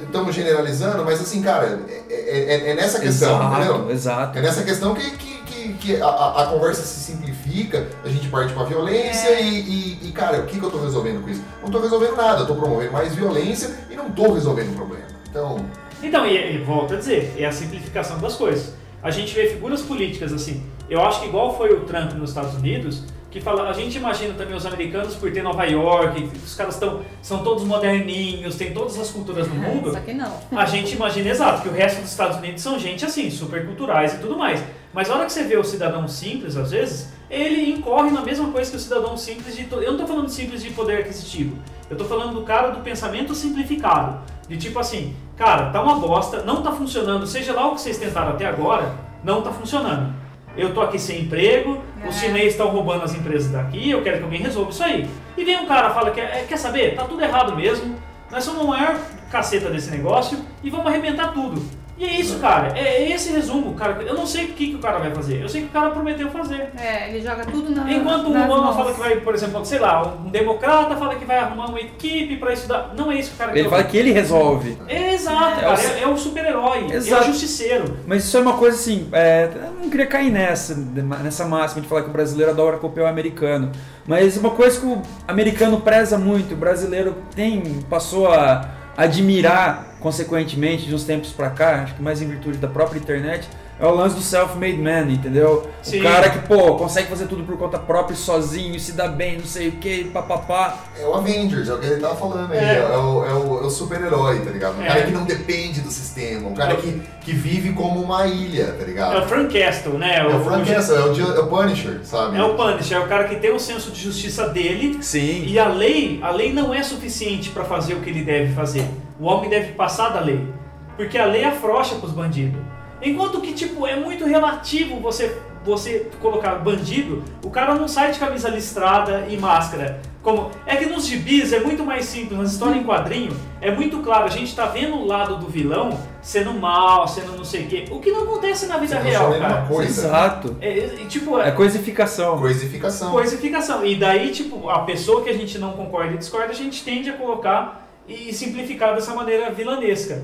estamos generalizando, mas assim, cara, é, é- é- é nessa questão, Exato, entendeu? exato. É nessa questão que, que, que, que a, a- a conversa se simplifica, a gente parte pra violência É. e, e- e, cara, o que, que eu tô resolvendo com isso? Não tô resolvendo nada, eu tô promovendo mais violência e não tô resolvendo o problema. Então, Então, e, e volto a dizer, é a simplificação das coisas. A gente vê figuras políticas assim. Eu acho que igual foi o Trump nos Estados Unidos, que fala, a gente imagina também os americanos por ter Nova York, os caras estão são todos moderninhos, tem todas as culturas do mundo. Só que não. A gente imagina exato que o resto dos Estados Unidos são gente assim, super culturais e tudo mais. Mas a hora que você vê o cidadão simples, às vezes, ele incorre na mesma coisa que o cidadão simples de. to- Eu não tô falando simples de poder aquisitivo. Eu tô falando do cara do pensamento simplificado. De tipo assim, cara, tá uma bosta, não tá funcionando, seja lá o que vocês tentaram até agora, não tá funcionando. Eu tô aqui sem emprego, os É. chineses estão roubando as empresas daqui, eu quero que alguém resolva isso aí. E vem um cara e fala que é, quer saber, tá tudo errado mesmo, nós somos o maior caceta desse negócio e vamos arrebentar tudo. E é isso, cara. É esse resumo, cara. Eu não sei o que, que o cara vai fazer. Eu sei que o cara prometeu fazer. É, ele joga tudo na Enquanto o Obama fala que vai, por exemplo, sei lá, um democrata fala que vai arrumar uma equipe pra estudar. Não é isso que o cara Ele fala que ele resolve. É exato, É cara. o- É, é o super-herói. É o Exato. justiceiro. Mas isso é uma coisa assim, é, eu não queria cair nessa, nessa máxima de falar que o brasileiro adora copiar o americano. Mas uma coisa que o americano preza muito, o brasileiro tem, passou a admirar consequentemente de uns tempos pra cá, acho que mais em virtude da própria internet, é o lance do self-made man, entendeu? Sim. O cara que, pô, consegue fazer tudo por conta própria, sozinho, se dá bem, não sei o que, papapá. é o Avengers, é o que ele tava falando aí. É. É, o, é o- é o super-herói, tá ligado? O É. cara que não depende do sistema, o cara que, que vive como uma ilha, tá ligado? É o Frank Castle, né? É o Frank Castle, é o, é o Punisher, sabe? É o Punisher, é o cara que tem o senso de justiça dele Sim. e a lei, a lei não é suficiente pra fazer o que ele deve fazer. O homem deve passar da lei, porque a lei afrouxa pros bandidos. Enquanto que tipo é muito relativo você você colocar bandido, o cara não sai de camisa listrada e máscara. Como é que nos gibis é muito mais simples, nas histórias em quadrinho é muito claro, a gente tá vendo o lado do vilão sendo mal, sendo não sei o quê. O que não acontece na vida Você real, cara. coisa. Exato. É, é, tipo, É coisificação. Coisificação. coisificação. E daí, tipo, a pessoa que a gente não concorda e discorda, a gente tende a colocar e simplificar dessa maneira vilanesca.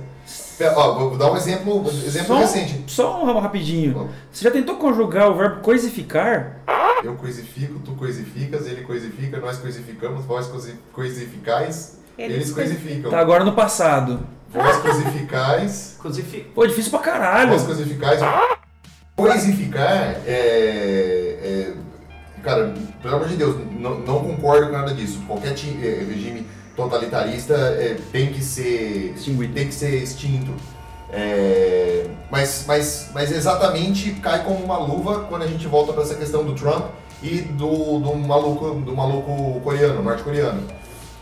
É, Ó, vou dar um exemplo, exemplo Só, recente. só um rapidinho. Você já tentou conjugar o verbo coisificar? Eu coisifico, tu coisificas, ele coisifica, nós coisificamos, vós coisi- coisificais, Eles eles, coisificam. Tá agora no passado. Vós coisificais, Coisifi... Pô, difícil pra caralho. vós coisificais. Coisificar é, é- Cara, pelo amor de Deus, não, não concordo com nada disso. Qualquer é, regime totalitarista é, tem que ser Extinguido. tem que ser extinto. É, mas, mas, mas exatamente cai como uma luva quando a gente volta para essa questão do Trump e do, do, maluco, do maluco coreano, norte-coreano.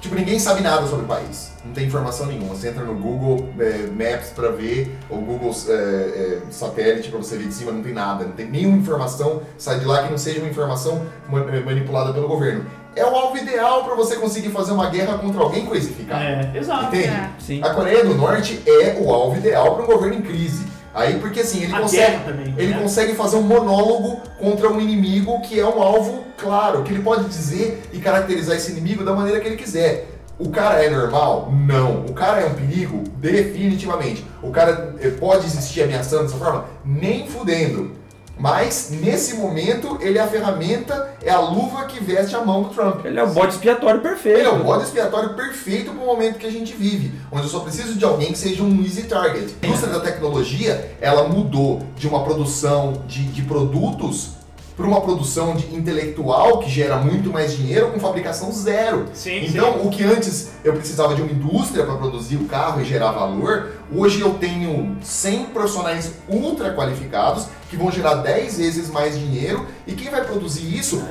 Tipo, ninguém sabe nada sobre o país. Não tem informação nenhuma. Você entra no Google é, Maps para ver, ou Google é, é, Satélite para você ver de cima, não tem nada. Não tem nenhuma informação, sai de lá que não seja uma informação ma- manipulada pelo governo. É o alvo ideal para você conseguir fazer uma guerra contra alguém coisificado. É, exato. Entende? É. Sim. A Coreia do Norte é o alvo ideal para um governo em crise. Aí, porque assim, ele A consegue, também. ele né? consegue fazer um monólogo contra um inimigo que é um alvo claro, que ele pode dizer e caracterizar esse inimigo da maneira que ele quiser. O cara é normal? Não. O cara é um perigo? Definitivamente. O cara eh, pode existir ameaçando dessa forma? Nem fudendo. Mas, nesse momento, ele é a ferramenta, é a luva que veste a mão do Trump. Ele é o bode expiatório perfeito. Ele é o bode expiatório perfeito para o momento que a gente vive, onde eu só preciso de alguém que seja um easy target. A indústria da tecnologia, ela mudou de uma produção de, de produtos para uma produção de intelectual que gera muito mais dinheiro com fabricação zero. Sim, então, o que antes eu precisava de uma indústria para produzir o carro e gerar valor, hoje eu tenho 100 profissionais ultra qualificados que vão gerar 10 vezes mais dinheiro e quem vai produzir isso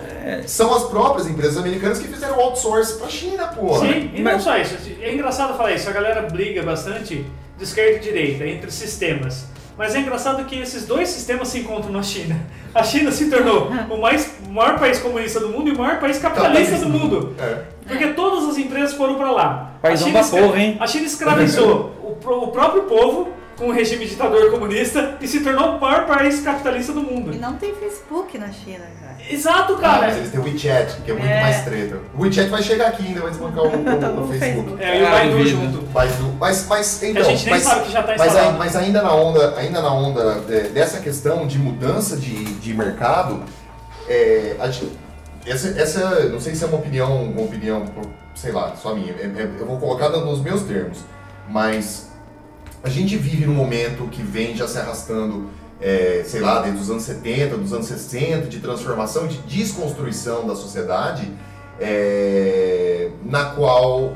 são as próprias empresas americanas que fizeram outsource para a China, pô. Sim, e não só isso. É engraçado falar isso. A galera briga bastante de esquerda e direita entre sistemas. Mas é engraçado que esses dois sistemas se encontram na China. A China se tornou o, mais, o maior país comunista do mundo e o maior país capitalista do mundo. É. Porque todas as empresas foram para lá. A China, da porra, hein? a China escravizou o próprio povo com o regime ditador comunista e se tornou o maior país capitalista do E mundo. não tem Facebook na China, cara. Exato, cara. mas eles têm o WeChat, que é muito É. mais treta. O WeChat vai chegar aqui ainda, vai desbancar o, o- o O Facebook. É, e o Baidu junto. Mas, mas, mas então, a gente nem mas, sabe que já tá mas, instalado. ai- mas ainda na onda, ainda na onda dessa questão de mudança de, de mercado, é, a gente- essa, essa, não sei se é uma opinião, uma opinião, sei lá, só minha. é- é- eu vou colocar nos meus termos, mas a gente vive num momento que vem já se arrastando, é, sei lá, desde os anos 70, dos anos 60, de transformação, de desconstrução da sociedade, é, na qual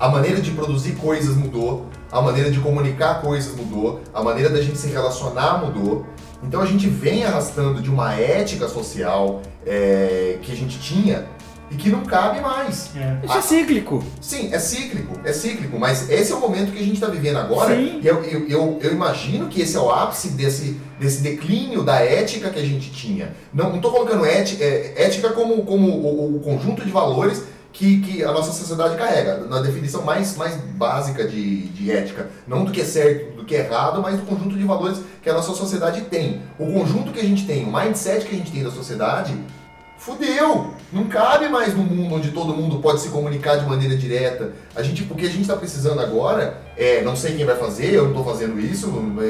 a maneira de produzir coisas mudou, a maneira de comunicar coisas mudou, a maneira da gente se relacionar mudou. Então a gente vem arrastando de uma ética social é, que a gente tinha e que não cabe mais. É. Isso é cíclico. Sim, é cíclico, é cíclico, mas esse é o momento que a gente está vivendo agora. Sim. E eu, eu, eu, eu imagino que esse é o ápice desse, desse declínio da ética que a gente tinha. Não estou colocando ética, é, ética como, como o, o conjunto de valores que, que a nossa sociedade carrega, na definição mais, mais básica de, de ética. Não do que é certo, do que é errado, mas do conjunto de valores que a nossa sociedade tem. O conjunto que a gente tem, o mindset que a gente tem da sociedade, Fudeu! Não cabe mais no mundo onde todo mundo pode se comunicar de maneira direta. A gente, o que a gente está precisando agora é, não sei quem vai fazer, eu não estou fazendo isso,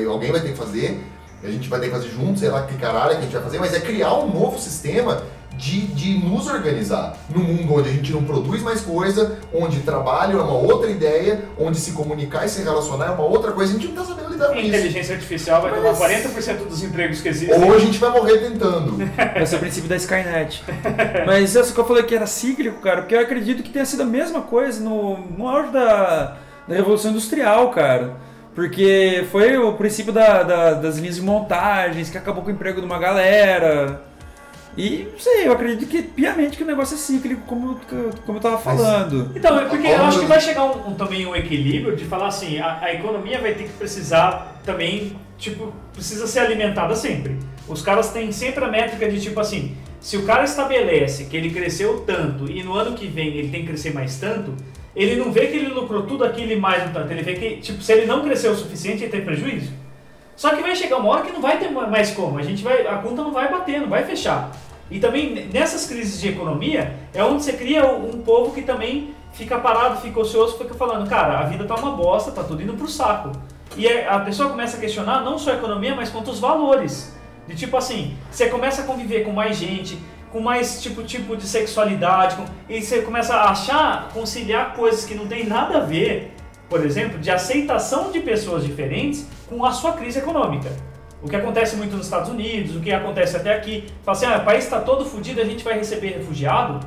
alguém vai ter que fazer, a gente vai ter que fazer junto, sei lá que caralho que a gente vai fazer, mas é criar um novo sistema de, de nos organizar num mundo onde a gente não produz mais coisa, onde trabalho é uma outra ideia, onde se comunicar e se relacionar é uma outra coisa, a gente não está sabendo lidar A com isso. inteligência artificial vai tomar 40% dos empregos que existem. Ou a gente vai morrer tentando. Vai ser o princípio da Skynet. Mas isso que eu falei que era cíclico, cara, porque eu acredito que tenha sido a mesma coisa no, no auge da, da Revolução Industrial, cara. Porque foi o princípio da- da- das linhas de montagens que acabou com o emprego de uma galera. E não sei, eu acredito que piamente que o negócio é cíclico, como, como eu tava falando. Então, é porque eu acho que vai chegar um, um- também um equilíbrio de falar assim, a, a economia vai ter que precisar também, tipo, precisa ser alimentada sempre. Os caras têm sempre a métrica de tipo assim, se o cara estabelece que ele cresceu tanto e no ano que vem ele tem que crescer mais tanto, ele não vê que ele lucrou tudo aquilo e mais um tanto, ele vê que, tipo, se ele não cresceu o suficiente, ele tem prejuízo. Só que vai chegar uma hora que não vai ter mais como, a gente vai, a conta não vai bater, não vai fechar. E também nessas crises de economia é onde você cria um povo que também fica parado, fica ocioso, fica falando, cara, a vida tá uma bosta, tá tudo indo pro saco. E é- a pessoa começa a questionar não só a economia, mas quanto os valores. De tipo assim, você começa a conviver com mais gente, com mais tipo, tipo de sexualidade, com- e você começa a achar, conciliar coisas que não tem nada a ver, por exemplo, de aceitação de pessoas diferentes com a sua crise econômica. O que acontece muito nos Estados Unidos, o que acontece até aqui. Fala assim, ah, o país está todo fodido, a gente vai receber refugiado.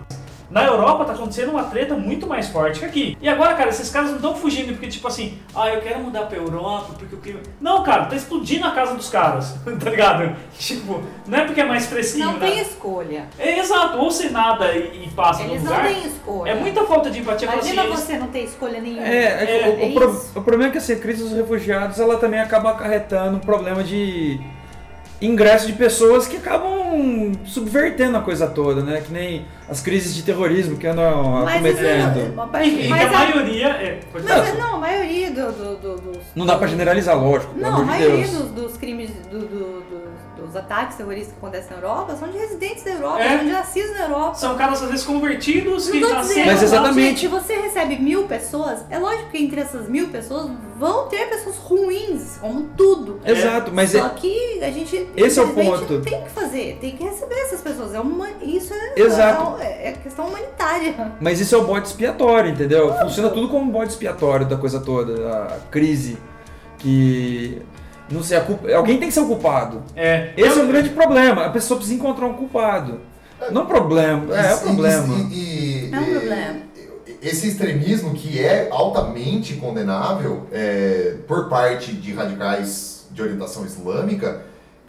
Na Europa tá acontecendo uma treta muito mais forte que aqui. E agora, cara, esses caras não estão fugindo porque, tipo assim, ah, eu quero mudar pra Europa porque o clima. Não, cara, tá explodindo a casa dos caras, tá ligado? Tipo, não é porque é mais fresquinho, Não né? tem escolha. É exato, ou você nada e, e passa Eles no não lugar. têm escolha. É muita falta de empatia. Imagina assim, eles- você não ter escolha nenhuma. É, é É, o, o é pro- o problema é que assim, a crise dos refugiados ela também acaba acarretando um problema de ingresso de pessoas que acabam subvertendo a coisa toda, né? Que nem as crises de terrorismo que andam Mas acometendo. não, que mas a maioria. É, Mas, não, a maioria do, do- do- dos. Não dá pra generalizar, lógico, Não, a de maioria Deus. dos, dos crimes, do- do- dos, dos ataques terroristas que acontecem na Europa são de residentes da Europa, É. são de nascidos na Europa. São caras às vezes convertidos Não que nasceram. Mas exatamente. se você recebe mil pessoas, é lógico que entre essas mil pessoas vão ter pessoas ruins, como tudo. Exato, mas Só é, que a gente Esse é o ponto. tem que fazer, tem que receber essas pessoas. É uma, isso é, Exato. É, é questão humanitária. Mas isso é o bode expiatório, entendeu? Funciona tudo como um bode expiatório da coisa toda, a crise. Que. Não sei, a culpa, alguém tem que ser o culpado. É, Esse é o grande problema. A pessoa precisa encontrar um culpado. Não problema, é, é E- o problema. e- e- É um e- problema. Esse extremismo que é altamente condenável é, por parte de radicais de orientação islâmica,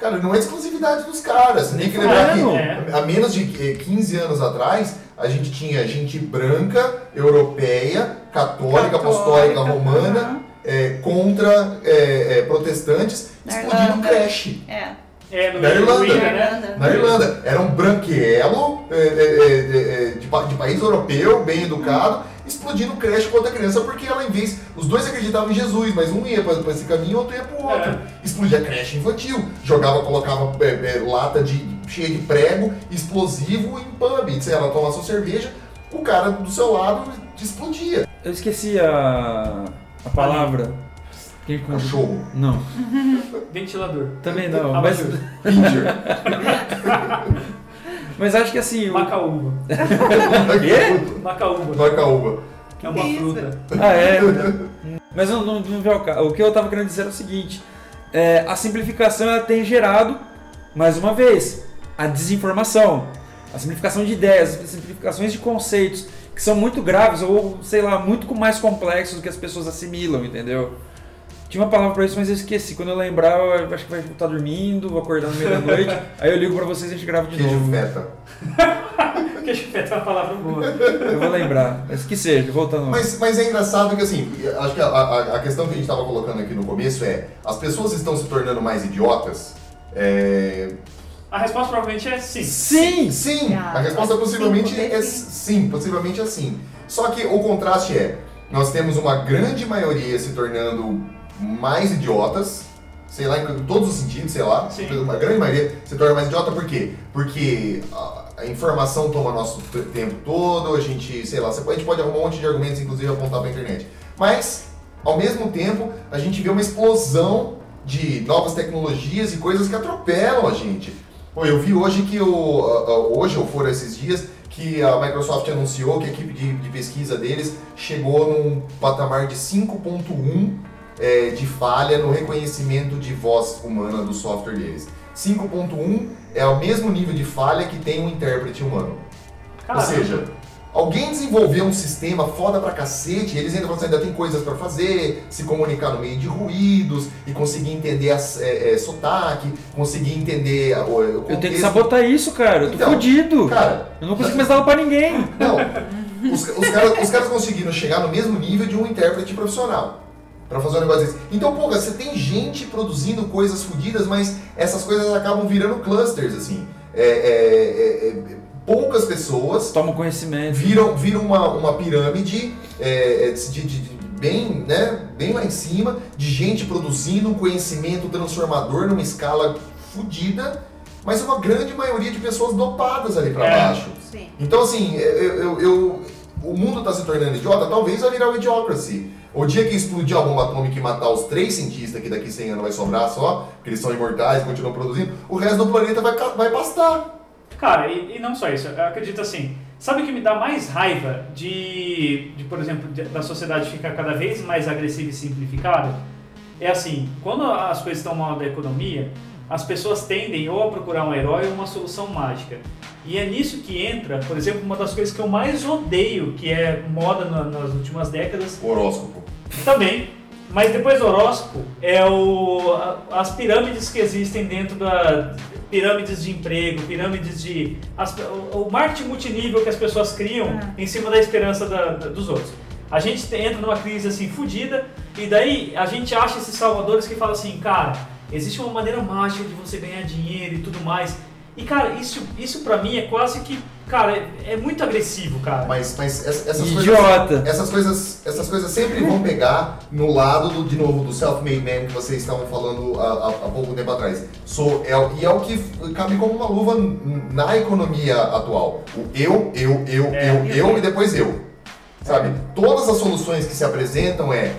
cara, não é exclusividade dos caras. Você tem que lembrar Claro. que É. há menos de eh, 15 anos atrás, a gente tinha gente branca, europeia, católica, Católica, apostólica romana, eh, contra eh, eh, protestantes, explodindo creche. É. É, no Na Irlanda. Irlanda, Na né? Irlanda. Na Irlanda. Era um branquelo é, é, é, é, de, de país europeu, bem educado, explodindo creche contra a criança, porque ela, em vez. Os dois acreditavam em Jesus, mas um ia para esse caminho, outro ia para o outro. É. Explodia creche infantil, jogava, colocava é, é, lata de, cheia de prego, explosivo em pub. Se ela tomar sua cerveja, o cara do seu lado explodia. Eu esqueci a, a palavra. Quem- Cachorro. Não, Ventilador. também não. Mas, Abajur. Pincher. mas acho que assim. o- Macaúba. Quê? Macaúba. Macaúba. É uma Isso. fruta. Ah, é. Mas não, não, não. O que eu tava querendo dizer era o seguinte: é, a simplificação ela tem gerado, mais uma vez, a desinformação, a simplificação de ideias, as simplificações de conceitos que são muito graves ou, sei lá, muito mais complexos do que as pessoas assimilam, entendeu? Tinha uma palavra pra isso, mas eu esqueci. Quando eu lembrar, eu acho que vai estar dormindo, vou acordar no meio da noite. aí eu ligo pra vocês e a gente grava de Queijo novo. feta. Porque chupeta é uma palavra boa. Eu vou lembrar. Mas que seja, voltando. Mas, mas é engraçado que assim, acho que a, a, a questão que a gente estava colocando aqui no começo é as pessoas estão se tornando mais idiotas. É... A resposta provavelmente é sim. Sim! Sim, Ah, a resposta possivelmente é sim. sim, possivelmente é sim. Só que o contraste é, nós temos uma grande maioria se tornando mais idiotas, sei lá, em todos os sentidos, sei lá, Sim. uma grande maioria se torna mais idiota por quê? Porque a, informação toma nosso tempo todo, a gente, sei lá, a gente pode arrumar um monte de argumentos, inclusive apontar pra internet. Mas, ao mesmo tempo, a gente vê uma explosão de novas tecnologias e coisas que atropelam a gente. Pô, eu vi hoje que o. hoje, ou foram esses dias, que a Microsoft anunciou que a equipe de, de pesquisa deles chegou num patamar de 5.1 é, de falha no reconhecimento de voz humana do software deles. 5.1 é o mesmo nível de falha que tem um intérprete humano. Ou Caramba. seja, alguém desenvolveu um sistema foda pra cacete, e eles ainda assim, ainda tem coisas pra fazer, se comunicar no meio de ruídos, e conseguir entender as, é, é, sotaque, conseguir entender o, o Eu tenho que sabotar isso, cara. Eu tô Então, fudido. Cara, Eu não consigo mais dar pra ninguém. não. Os, os caras, os caras conseguiram chegar no mesmo nível de um intérprete profissional. Pra fazer um negócio desse. Então, pô, você tem gente produzindo coisas fodidas, mas essas coisas acabam virando clusters, assim. É, é, é, é, poucas pessoas Toma conhecimento. viram, viram uma, uma pirâmide é, é, de, de- de- bem, né, bem lá em cima, de gente produzindo um conhecimento transformador numa escala fodida, mas uma grande maioria de pessoas dopadas ali pra É. baixo. Sim. Então, assim, eu, eu- eu- o mundo está se tornando idiota, talvez vai virar o idiocracy. O dia que explodir a bomba atômica e matar os três cientistas que daqui 100 anos vai sobrar só, porque eles são imortais e continuam produzindo, o resto do planeta vai, vai pastar. Cara, e, e não só isso, eu acredito assim. Sabe o que me dá mais raiva de, de por exemplo, de- da sociedade ficar cada vez mais agressiva e simplificada? É assim, quando as coisas estão mal da economia, as pessoas tendem ou a procurar um herói ou uma solução mágica. E é nisso que entra, por exemplo, uma das coisas que eu mais odeio, que é moda na- nas últimas décadas, Horóscopo. também. Mas depois do horóscopo é o, as pirâmides que existem dentro da pirâmides de emprego, pirâmides de as- o, o marketing multinível que as pessoas criam em cima da esperança da- da- dos outros. A gente te- entra numa crise assim fodida e daí a gente acha esses salvadores que falam assim, cara, existe uma maneira mágica de você ganhar dinheiro e tudo mais. E cara, isso isso para mim é quase que, cara, é, é muito agressivo, cara. Mas, mas essa- essas Idiota. coisas. Essas coisas, essas coisas sempre vão pegar no lado do, de novo do self-made man que vocês estavam falando há, há- há pouco tempo atrás. Sou, é, e é o que cabe como uma luva na economia atual. O eu, eu, eu, É. eu, eu e depois eu. Sabe? Todas as soluções que se apresentam é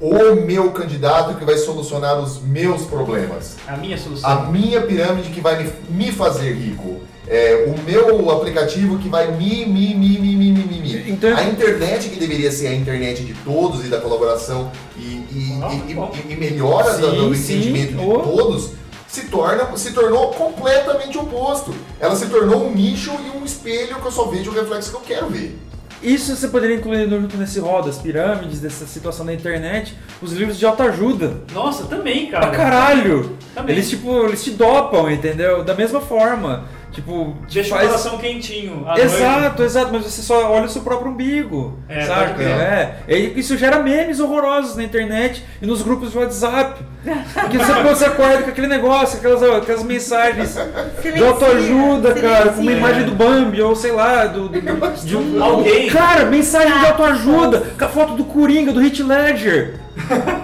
o meu candidato que vai solucionar os meus problemas. A minha solução. A minha pirâmide que vai me, me fazer rico. É, o meu aplicativo que vai me, me, me, me, me, me, me. Então- A internet que deveria ser a internet de todos e da colaboração e, e, Ah, e- bom. e- e melhora do, Sim, do sim. entendimento de Oh. todos, se, torna, se tornou completamente oposto. Ela se tornou um nicho e um espelho que eu só vejo o reflexo que eu quero ver. Isso você poderia incluir junto nesse rol das pirâmides, dessa situação da internet, os livros de autoajuda. Nossa, também, cara. Pra caralho! Também. Eles, tipo, eles te dopam, entendeu? Da mesma forma. Tipo, Deixa o faz... coração quentinho. Exato, exato, mas você só olha o seu próprio umbigo. É, saca? É. E isso gera memes horrorosos na internet e nos grupos de WhatsApp. Porque você, você acorda com aquele negócio, aquelas, aquelas mensagens de autoajuda, cara, com uma imagem do Bambi, ou sei lá, do, do- de um. Alguém. Cara, mensagem de autoajuda, com a foto do Coringa, do Hit Ledger.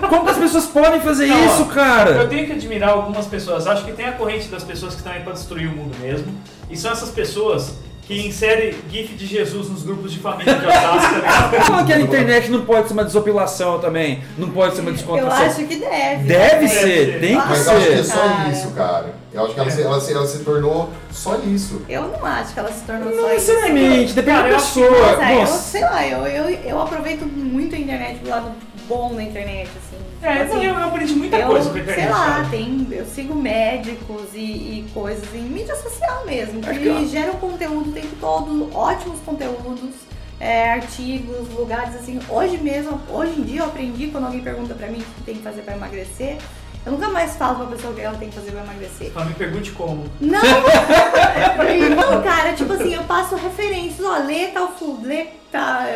Como que as pessoas podem fazer Não, isso, Eu cara? tenho que admirar algumas pessoas. Acho que tem a corrente das pessoas que estão aí pra destruir o mundo mesmo. E são essas pessoas que inserem GIF de Jesus nos grupos de família de Osasco. né? Fala que a internet não pode ser uma desopilação também, não pode ser uma Eu descontração. acho que deve. Deve né? ser, ser. tem que Mas eu acho que é ser. só isso, cara. Eu acho que ela, se, ela, se, ela se tornou só isso. Eu não acho que ela se tornou Não só isso. necessariamente, depende Cara, da eu acho que- pessoa. Mas, é, eu, sei lá, eu, eu, eu aproveito muito a internet do lado bom da internet, assim. É, Tipo assim, eu, eu aprendi muita eu, coisa com a internet. sei lá, tem, eu sigo médicos e, e coisas em mídia social mesmo, que que- geram conteúdo o tempo todo, ótimos conteúdos, é, artigos, lugares assim. Hoje mesmo, hoje em dia eu aprendi quando alguém pergunta pra mim o que tem que fazer pra emagrecer. Eu nunca mais falo pra pessoa o que ela tem que fazer pra emagrecer. Só me pergunte como. Não! não, cara, tipo assim, eu passo referências, ó, lê tal lê, tá,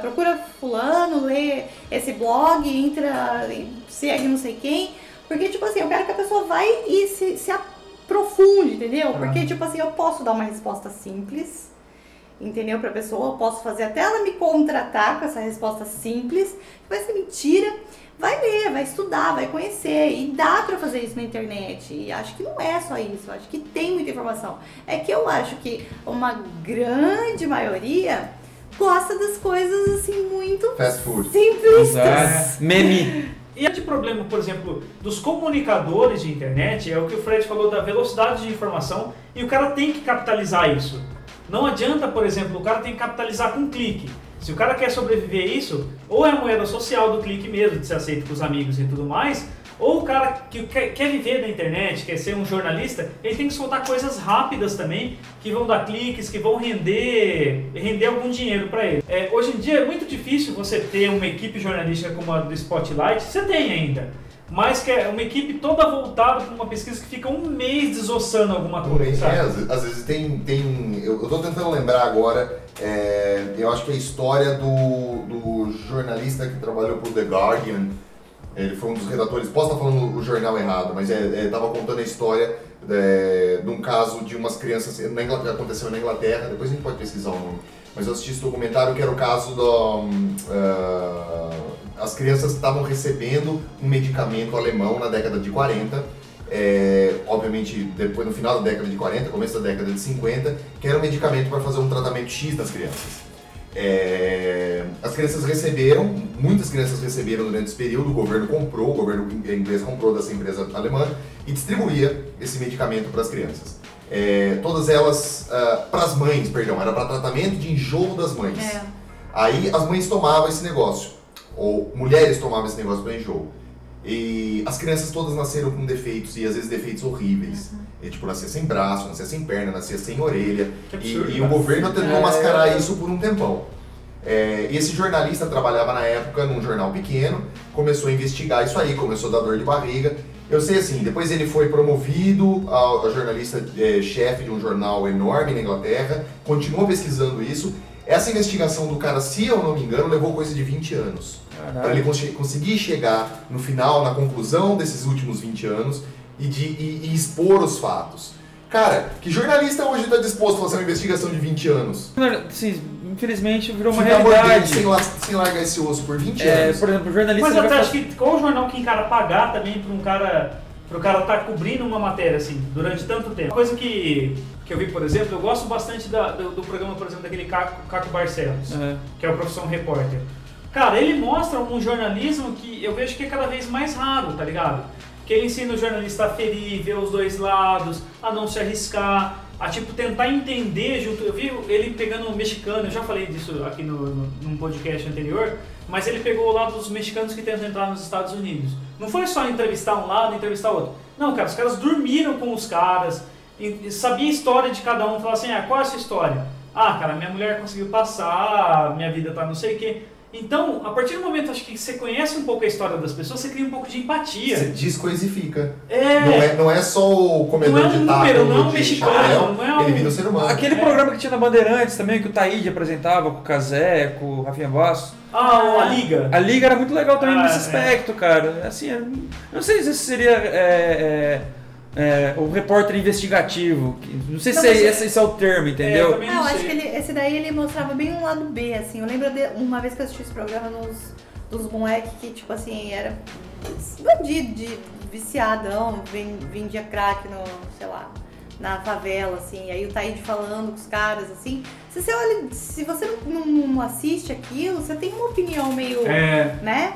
procura fulano, lê esse blog, entra, segue não sei quem. Porque, tipo assim, eu quero que a pessoa vai e se, se aprofunde, entendeu? Porque, tipo assim, eu posso dar uma resposta simples, entendeu? Pra pessoa, eu posso fazer até ela me contratar com essa resposta simples, vai ser mentira. Vai ler, vai estudar, vai conhecer. E dá pra fazer isso na internet. E acho que não é só isso. Acho que tem muita informação. É que eu acho que uma grande maioria gosta das coisas assim muito Fast food. simplistas. Exato. Meme. E de problema, por exemplo, dos comunicadores de internet é o que o Fred falou da velocidade de informação e o cara tem que capitalizar isso. Não adianta, por exemplo, o cara tem que capitalizar com um clique. Se o cara quer sobreviver a isso, ou é a moeda social do clique mesmo, de ser aceito com os amigos e tudo mais, ou o cara que quer, viver da internet, quer ser um jornalista, ele tem que soltar coisas rápidas também, que vão dar cliques, que vão render, render algum dinheiro para ele. É, hoje em dia é muito difícil você ter uma equipe jornalística como a do Spotlight, você tem ainda, mas que é uma equipe toda voltada para uma pesquisa que fica um mês desossando alguma Um mês, coisa. é, às, vezes- às vezes tem. tem eu, tô tentando lembrar agora, é, eu acho que a história do, do jornalista que trabalhou pro The Guardian, ele foi um dos redatores, posso estar falando o jornal errado, mas é, é, tava contando a história é, de um caso de umas crianças, na Inglaterra, aconteceu na Inglaterra, depois a gente pode pesquisar o nome, mas eu assisti esse documentário que era o caso do. hum, ah, as crianças estavam recebendo um medicamento alemão na década de 40, é, obviamente depois no final da década de 40, começo da década de 50, que era um medicamento para fazer um tratamento X nas crianças. É, as crianças receberam, muitas crianças receberam durante esse período, o governo comprou, o governo inglês comprou dessa empresa alemã e distribuía esse medicamento para as crianças. É, todas elas, para as mães, perdão, era para tratamento de enjoo das mães. É. Aí as mães tomavam esse negócio, ou mulheres tomavam esse negócio para enjoo. E as crianças todas nasceram com defeitos, e às vezes defeitos horríveis. E, tipo, nascia sem braço, nascia sem perna, nascia sem orelha. Que E, absurdo, e o cara. governo tentou É. mascarar isso por um tempão. É, e esse jornalista trabalhava na época num jornal pequeno, começou a investigar isso aí, começou a dar dor de barriga. Eu sei assim, depois ele foi promovido a, a jornalista é, chefe de um jornal enorme na Inglaterra, continuou pesquisando isso. Essa investigação do cara, se eu não me engano, levou coisa de 20 anos. Para ele cons- conseguir chegar no final, na conclusão desses últimos 20 anos e, de, e- e expor os fatos. Cara, que jornalista hoje está disposto a fazer uma investigação de 20 anos? Sim, infelizmente virou uma Ficar realidade. sem, la- sem largar esse osso por 20 É, anos. por exemplo, o jornalista Mas vai acho que qual o jornal que encara pagar também para um cara pro cara estar cobrindo uma matéria assim durante tanto tempo. Uma coisa que, que eu vi, por exemplo, eu gosto bastante da- do, do programa, por exemplo, daquele Caco, Caco Barcelos, É. que é o Profissão Repórter. Cara, ele mostra um jornalismo que eu vejo que é cada vez mais raro, tá ligado? Que ele ensina o jornalista a ferir, ver os dois lados, a não se arriscar, a tipo tentar entender junto. Eu vi ele pegando um mexicano, eu já falei disso aqui no, no, num podcast anterior, mas ele pegou o lado dos mexicanos que tentam entrar nos Estados Unidos. Não foi só entrevistar um lado e entrevistar outro. Não, cara, os caras dormiram com os caras, sabia a história de cada um, falava assim, ah, qual é a sua história? Ah, cara, minha mulher conseguiu passar, minha vida tá não sei o quê. Então, a partir do momento acho que você conhece um pouco a história das pessoas, você cria um pouco de empatia. Você descoisifica. É. Não, é, não é só o comedor Não é um de taco, número, não é um mexicano, chapéu, não é um- Ele vira um ser humano. Aquele É. programa que tinha na Bandeirantes também, que o Taíde apresentava com o Casé, com o Rafinha Bastos. Ah, a Liga. A liga era muito legal também Ah, nesse é. aspecto, cara. Assim, eu não sei se seria é, é, é, o repórter investigativo. Não sei Não, se é, é- esse, esse é o termo, entendeu? também Não, não acho que ele, esse daí ele mostrava bem um lado B, assim. Eu lembro de uma vez que eu assisti esse programa nos, dos moleques que, tipo assim, era bandido, de viciadão, ven- vendia crack no, sei lá, na favela, assim. Aí o Taíde falando com os caras, assim. Se você olha, se você não, não- não assiste aquilo, você tem uma opinião meio, É. né?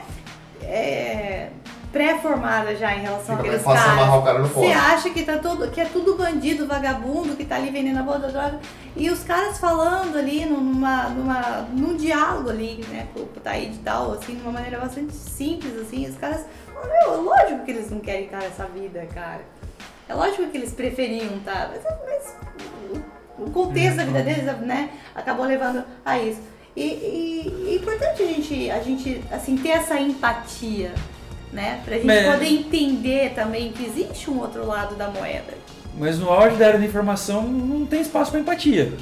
é, pré-formada já em relação Fica àqueles caras. amarrar o cara no Você acha que, tá tudo, que é tudo bandido, vagabundo, que tá ali vendendo a boa da droga. E os caras falando ali numa, numa, num diálogo ali, né, com o Taíde e tal, assim, de uma maneira bastante simples, assim, os caras meu, lógico que eles não querem estar nessa vida, cara. É lógico que eles preferiam estar, mas, mas o- o contexto da vida deles, né, acabou levando a isso. E, e- é importante a gente, a gente, assim, ter essa empatia, né, pra gente Mas- poder entender também que existe um outro lado da moeda. Mas no auge da era da informação não tem espaço para empatia.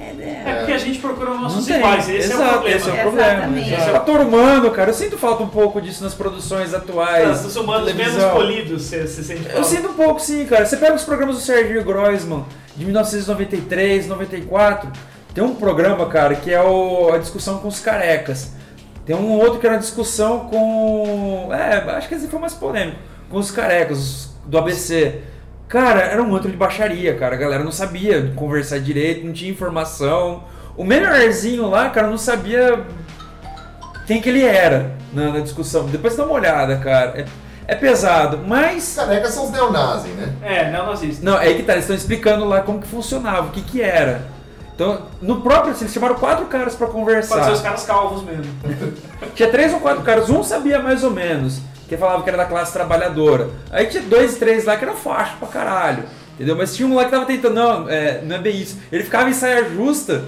É, né? É porque a gente procura os nossos iguais, esse Exato, é o problema. esse é o Exatamente. problema. Exato. É fator humano, cara. Eu sinto falta um pouco disso nas produções atuais. Os humanos menos polidos, você, você sente falta. Eu sinto um pouco, sim, cara. Você pega os programas do Sergio Groisman, de 1993, 94. Tem um programa, cara, que é o, a discussão com os carecas. Tem um outro que era uma discussão com. É, acho que esse foi mais polêmico. Com os carecas do ABC. Cara, era um antro de baixaria, cara. A galera não sabia conversar direito, não tinha informação. O melhorzinho lá, cara, não sabia quem que ele era na, na discussão. Depois dá uma olhada, cara. É, é pesado, mas. Carecas são os neonazis, né? É, neonazista. Não, é aí que tá, eles estão explicando lá como que funcionava, o que que era. Então, no próprio, eles chamaram quatro caras pra Pode ser os conversar. caras calvos mesmo. Tinha três ou quatro caras, um sabia mais ou menos, que falava que era da classe trabalhadora. Aí tinha dois, três lá que eram faixo pra caralho, entendeu? Mas tinha um lá que tava tentando, não, é, não é bem isso. Ele ficava em saia justa.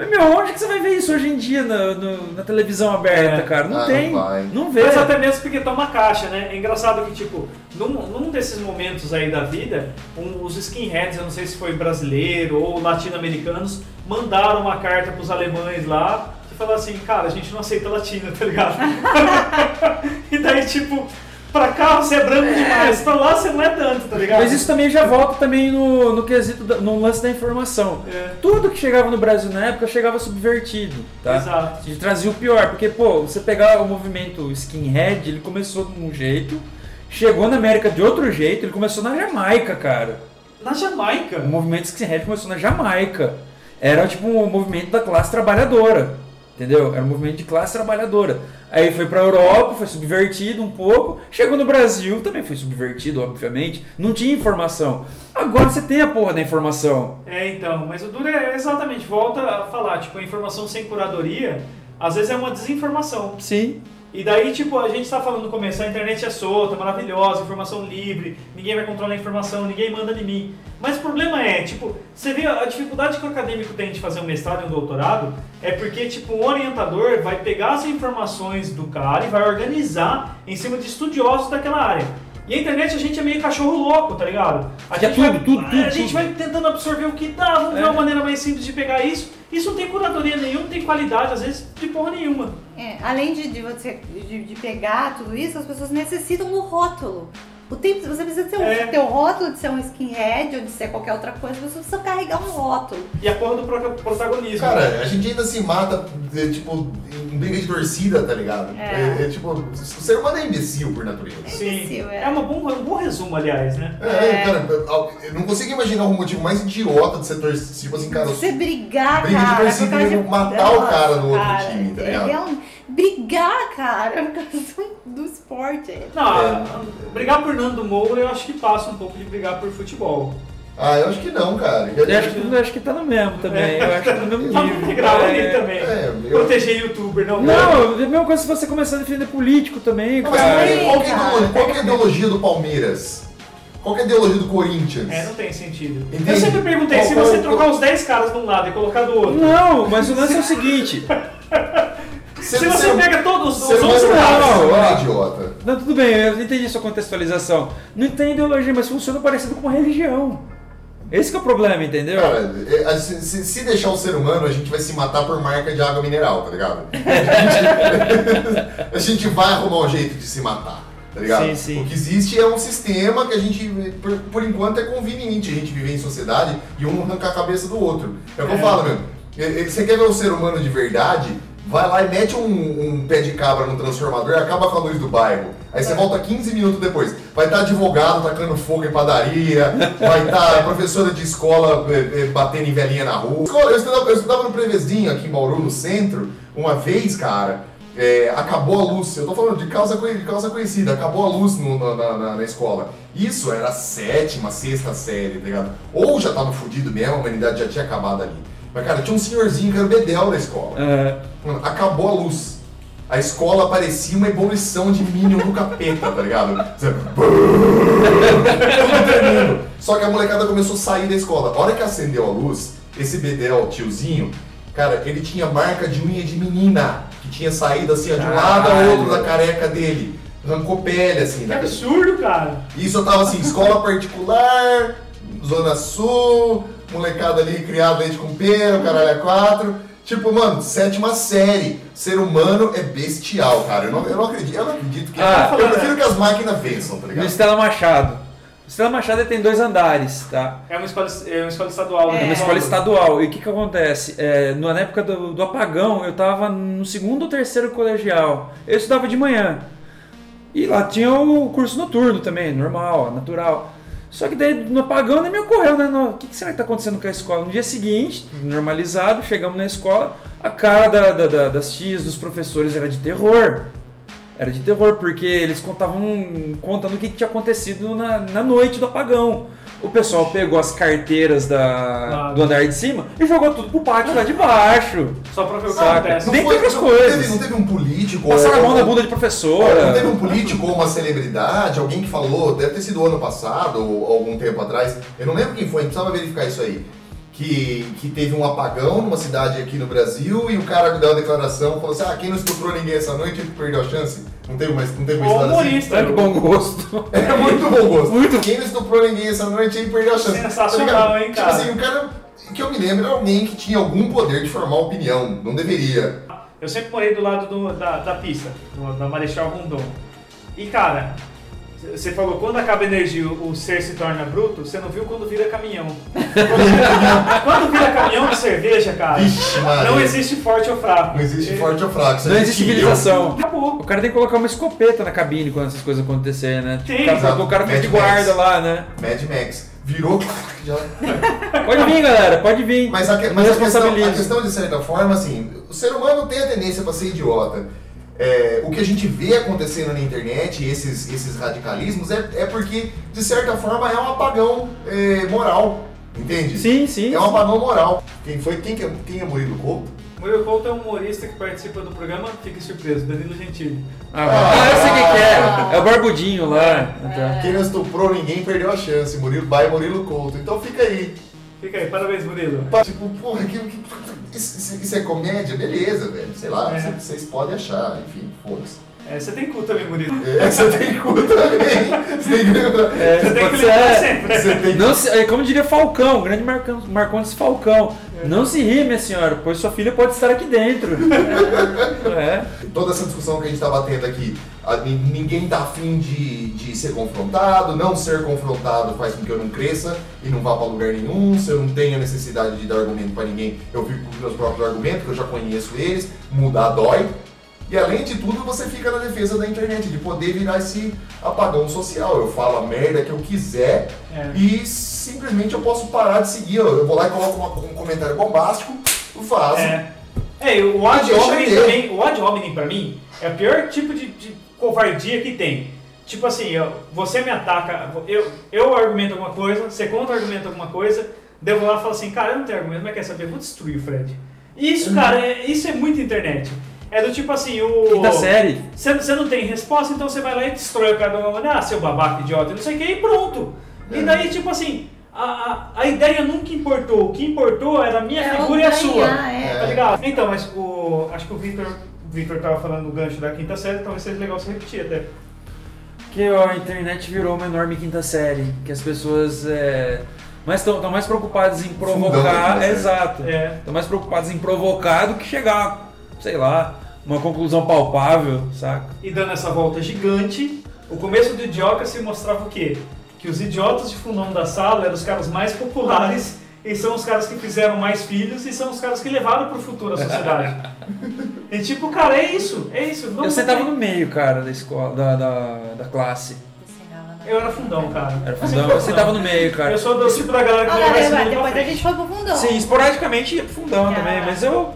Mas, meu, onde que você vai ver isso hoje em dia na, no- na televisão aberta, É. cara? Não Ah, tem, não vai. não vê. Mas até mesmo porque toma caixa, né? É engraçado que, tipo, num, num desses momentos aí da vida, um- os skinheads, eu não sei se foi brasileiro ou latino-americanos, mandaram uma carta pros alemães lá que falou assim, cara, a gente não aceita latino, tá ligado? e daí, tipo, pra cá você é branco demais, pra lá você não é tanto, tá ligado? Mas isso também já volta também no, no quesito, da- no lance da informação. É. Tudo que chegava no Brasil na época chegava subvertido, tá? Exato. E trazia o pior, porque, pô, você pegar o movimento skinhead, ele começou de um jeito, chegou na América de outro jeito, ele começou na Jamaica, cara. Na Jamaica. O movimento skinhead começou na Jamaica. Era tipo um movimento da classe trabalhadora. Entendeu? Era um movimento de classe trabalhadora. Aí foi pra Europa, foi subvertido um pouco. Chegou no Brasil, também foi subvertido, obviamente. Não tinha informação. Agora você tem a porra da informação. É, então, mas o duro é exatamente, volta a falar, tipo, a informação sem curadoria, às vezes é uma desinformação. Sim. E daí, tipo, a gente tá falando no começo, a internet é solta, maravilhosa, informação livre, ninguém vai controlar a informação, ninguém manda em mim. Mas o problema é, tipo, você vê a dificuldade que o acadêmico tem de fazer um mestrado e um doutorado, é porque, tipo, um orientador vai pegar as informações do cara e vai organizar em cima de estudiosos daquela área. E a internet a gente é meio cachorro louco, tá ligado? A gente tudo, vai, tudo, tudo, A gente vai tentando absorver o que dá, vamos ver É. uma maneira mais simples de pegar isso. Isso não tem curadoria nenhuma, não tem qualidade, às vezes, de porra nenhuma. É, além de, de você de, de pegar tudo isso, as pessoas necessitam do rótulo. O tempo, você precisa ter, um, É. ter o rótulo de ser um skinhead ou de ser qualquer outra coisa, você precisa carregar um rótulo. E a porra do pro- protagonismo. Cara, a gente ainda se mata, de, tipo, em briga de torcida, tá ligado? É. É, é, tipo, o ser humano é imbecil por natureza. Sim, imbecil, é. é uma bom, um bom resumo, aliás, né? É, cara, eu não consigo imaginar um motivo mais idiota de ser torcida. Tipo assim, cara, Você brigar, briga de cara. torcida por causa e de- matar o cara no outro cara, time, tá é ligado? Brigar, cara, por causa do esporte. Não, a- brigar por Nando Moura eu acho que passa um pouco de brigar por futebol. Ah, eu acho que não, cara. Eu acho que, eu acho que tá no mesmo também. Eu acho que tá no mesmo Tá nível. grau ali É. também. É, eu- Proteger youtuber, não. Não, é a mesma coisa se você começar a defender político também, mas cara. qual que é- qual que é a ideologia- qual que é a ideologia do Palmeiras? Qual que é a ideologia do Corinthians? É, não tem sentido. Entende? Eu sempre perguntei, Qual- se qual- você qual- trocar os 10 caras de um lado e colocar do outro, Não, mas o lance é o seguinte. se você pega todos os Ser humano 11 é caras, não, um ó. idiota. Não, tudo bem, eu entendi sua contextualização. Não tem ideologia, mas funciona parecido com uma religião. Esse que é o problema, entendeu? Cara, é, se, se- deixar o ser humano, a gente vai se matar por marca de água mineral, tá ligado? A gente, a gente vai arrumar um jeito de se matar, tá ligado? Sim, sim. O que existe é um sistema que a gente, por, por enquanto, é conveniente a gente viver em sociedade e um arrancar a cabeça do outro. É o que eu É. falo, meu. Você quer ver o ser humano de verdade? Vai lá e mete um, um pé de cabra no transformador e acaba com a luz do bairro. Aí você volta 15 minutos depois. Vai estar advogado tacando fogo em padaria, vai estar professora de escola eh, eh, batendo em velhinha na rua. Eu, estudava, eu estudava no Prevezinho, aqui em Bauru, no centro. Uma vez, cara, eh, acabou a luz. Eu tô falando de causa, de causa conhecida. Acabou a luz no- na, na- na- na escola. Isso era a sétima, sexta série, tá ligado? Ou já tava fudido mesmo, a humanidade já tinha acabado ali. Mas, cara, tinha um senhorzinho que era o Bedel na escola. É, Mano, acabou a luz. A escola parecia uma ebulição de Minion do capeta, tá ligado? Você- Tudo tremendo. Só que a molecada começou a sair da escola. A hora que acendeu a luz, esse Bedel, tiozinho, cara, ele tinha marca de unha de menina, que tinha saído assim, ó, de um lado ao outro da careca dele. Arrancou pele, assim, que da absurdo, cara. isso eu tava assim, escola particular, Zona Sul, molecada ali criado leite com pera, o caralho é quatro. Tipo, mano, sétima série. Ser humano é bestial, cara. Eu não, eu não acredito, eu não acredito que. Ah, eu prefiro que as máquinas vençam, tá no ligado? Estela Machado. O Estela Machado tem dois andares, tá? É uma escola, é uma escola estadual. É né? uma escola estadual. E o que que acontece? É, no- na época do, do apagão, eu tava no segundo ou terceiro colegial. Eu estudava de manhã. E lá tinha o curso noturno também, normal, natural. Só que daí no apagão nem me ocorreu, né? O que, que será que tá acontecendo com a escola? No dia seguinte, normalizado, chegamos na escola, a cara da- da- da- das tias, dos professores era de terror. Era de terror, porque eles contavam contando o que tinha acontecido na, na noite do apagão. O pessoal pegou as carteiras da, Claro. do andar de cima e jogou tudo pro pátio lá de baixo. Só pra ver o que acontece. Nem- outras não coisas. Teve, não teve um político. Passaram a mão na bunda de Não professora. teve um político ou uma celebridade, alguém que falou, deve ter sido ano passado ou algum tempo atrás, eu não lembro quem foi, a gente precisava verificar isso aí. Que, que teve um apagão numa cidade aqui no Brasil e o cara deu uma declaração, falou assim: ah, quem não estuprou ninguém essa noite perdeu a chance. Não teve uma, não teve uma O história assim? humorista. Olha que bom gosto. É muito bom gosto. Muito. Quem não estuprou ninguém essa noite aí perdeu a chance. Sensacional, Tá hein, cara? Tipo assim, o cara que eu me lembro era alguém que tinha algum poder de formar opinião. Não deveria. Eu sempre morei do lado do- da, da pista, do- da Marechal Rondon. E cara, você falou, quando acaba a energia o ser se torna bruto, você não viu quando vira caminhão. Quando, vira caminhão de cerveja, cara, não existe forte ou fraco. Não existe forte ou fraco. Não existe civilização. Acabou. O cara tem que colocar uma escopeta na cabine quando essas coisas acontecerem, né? Tem, o cara, exato. o cara fica de Max. guarda lá, né? Mad Max. Virou. Já... Pode vir, galera, pode vir. Mas, a, que- mas a, questão, a questão, de certa forma, assim, o ser humano tem a tendência para ser idiota. É, o que a gente vê acontecendo na internet, esses, esses radicalismos, é, é porque, de certa forma, é um apagão é, moral. Entende? Sim, sim. É um apagão moral. Quem foi? Quem, que é, quem é Murilo Couto? Murilo Couto é um humorista que participa do programa, fique surpreso, Danilo Gentili. Ah, ah, eu sei quem que é. É o Barbudinho lá. Tá. Quem não estuprou ninguém perdeu a chance. Murilo by Murilo Couto. Então fica aí. Fica aí, parabéns, Murilo. Tipo, porra, que, que- isso, isso- é comédia? Beleza, velho. Sei lá, É. vocês podem achar, enfim, foda-se. É, você tem cu também, Murilo. É, você tem cu também. Você tem que lembrar. É, Você tem que lembrar é. sempre. Você tem que Não se, é como diria Falcão, grande Marcão, Marcondes Falcão. Não se ri, minha senhora, pois sua filha pode estar aqui dentro. É. Toda essa discussão que a gente tá batendo aqui, a- ni- ninguém tá afim de, de ser confrontado, não ser confrontado faz com que eu não cresça e não vá pra lugar nenhum. Se eu não tenho a necessidade de dar argumento pra ninguém, eu fico com os meus próprios argumentos, que eu já conheço eles, mudar dói. E além de tudo, você fica na defesa da internet, de poder virar esse apagão social. Eu falo a merda que eu quiser É. e simplesmente eu posso parar de seguir. Eu vou lá e coloco uma- um comentário bombástico, vazo. É. É, o ad hominem ele. também, o ad hominem pra mim é o pior tipo de, de covardia que tem. Tipo assim, eu- você me ataca, eu, eu argumento alguma coisa, você contra-argumenta alguma coisa, vou lá e falo assim, cara, eu não tenho argumento, mas quer saber, eu vou destruir o Fred. Isso, cara, é- isso é muito internet. É do tipo assim, o... Quinta série. Você, não tem resposta, então você vai lá e destrói o cara uma maneira, ah, seu babaca, idiota, não sei o que, e pronto. E daí, tipo assim, a, a, a ideia nunca importou. O que importou era a minha É figura e a sua. é. Tá ligado? Então, mas o. Acho que o Victor. O Victor tava falando do gancho da quinta série, talvez seja legal você repetir até. Que a internet virou uma enorme quinta série. Que as pessoas é, mas estão mais preocupadas em da provocar. exato. É. Estão mais preocupadas em provocar do que chegar, sei lá, uma conclusão palpável, saca? E dando essa volta gigante, o começo do Idiocracy mostrava o quê? Que os idiotas de fundão da sala eram os caras mais populares e são os caras que fizeram mais filhos e são os caras que levaram pro futuro a sociedade. e tipo, cara, é isso, é isso. Não Eu sentava no meio, cara, da escola, da, da, da classe. Eu era fundão, cara. Era fundão, eu sentava no meio, cara. Eu sou do tipo da galera que Ah, galera, pra depois a gente foi pro fundão. Sim, esporadicamente ia pro fundão Ah. também, mas eu.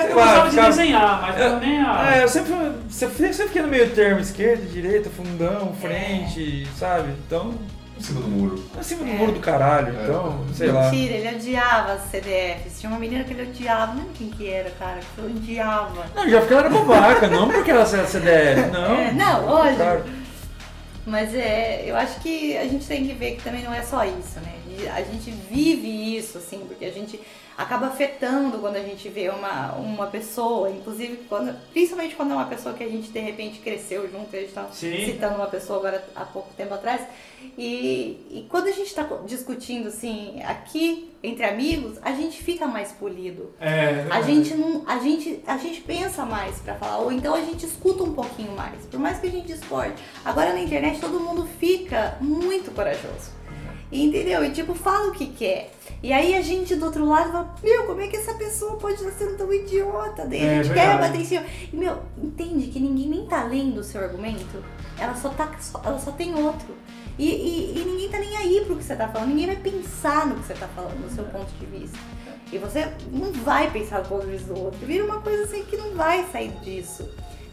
É, sei eu gostava de ficava- desenhar, mas Eu- também a... É, eu sempre, sempre, sempre fiquei no meio termo, esquerda, direita, fundão, frente, sabe? Então, Em cima do muro. acima do muro do caralho, É. então, sei lá. Mentira, ele odiava as CDFs. Tinha uma menina que ele odiava, não lembro quem que era, cara, que ele odiava. Não, já porque ela era babaca, não porque ela era CDF, não. É, não. Claro. Mas é, eu acho que a gente tem que ver que também não é só isso, né? A gente- A gente vive isso, assim, porque a gente acaba afetando quando a gente vê uma, uma pessoa, inclusive quando, principalmente quando é uma pessoa que a gente de repente cresceu junto, a gente tá Sim. citando uma pessoa agora há pouco tempo atrás. E, e quando a gente está discutindo assim, aqui entre amigos, a gente fica mais polido. É, A gente não, a gente, a gente pensa mais pra falar, ou então a gente escuta um pouquinho mais, por mais que a gente discorde. Agora na internet todo mundo fica muito corajoso. Entendeu? E tipo, fala o que quer. E aí a gente do outro lado fala, meu, como é que essa pessoa pode estar sendo tão idiota? Daí É a gente quer bater em cima. E meu, entende que ninguém nem tá lendo o seu argumento? Ela só tá. Ela só tem outro. E, e- e ninguém tá nem aí pro que você tá falando, ninguém vai pensar no que você tá falando, no seu ponto de vista. E você não vai pensar no ponto de vista do outro. Vira uma coisa assim que não vai sair disso.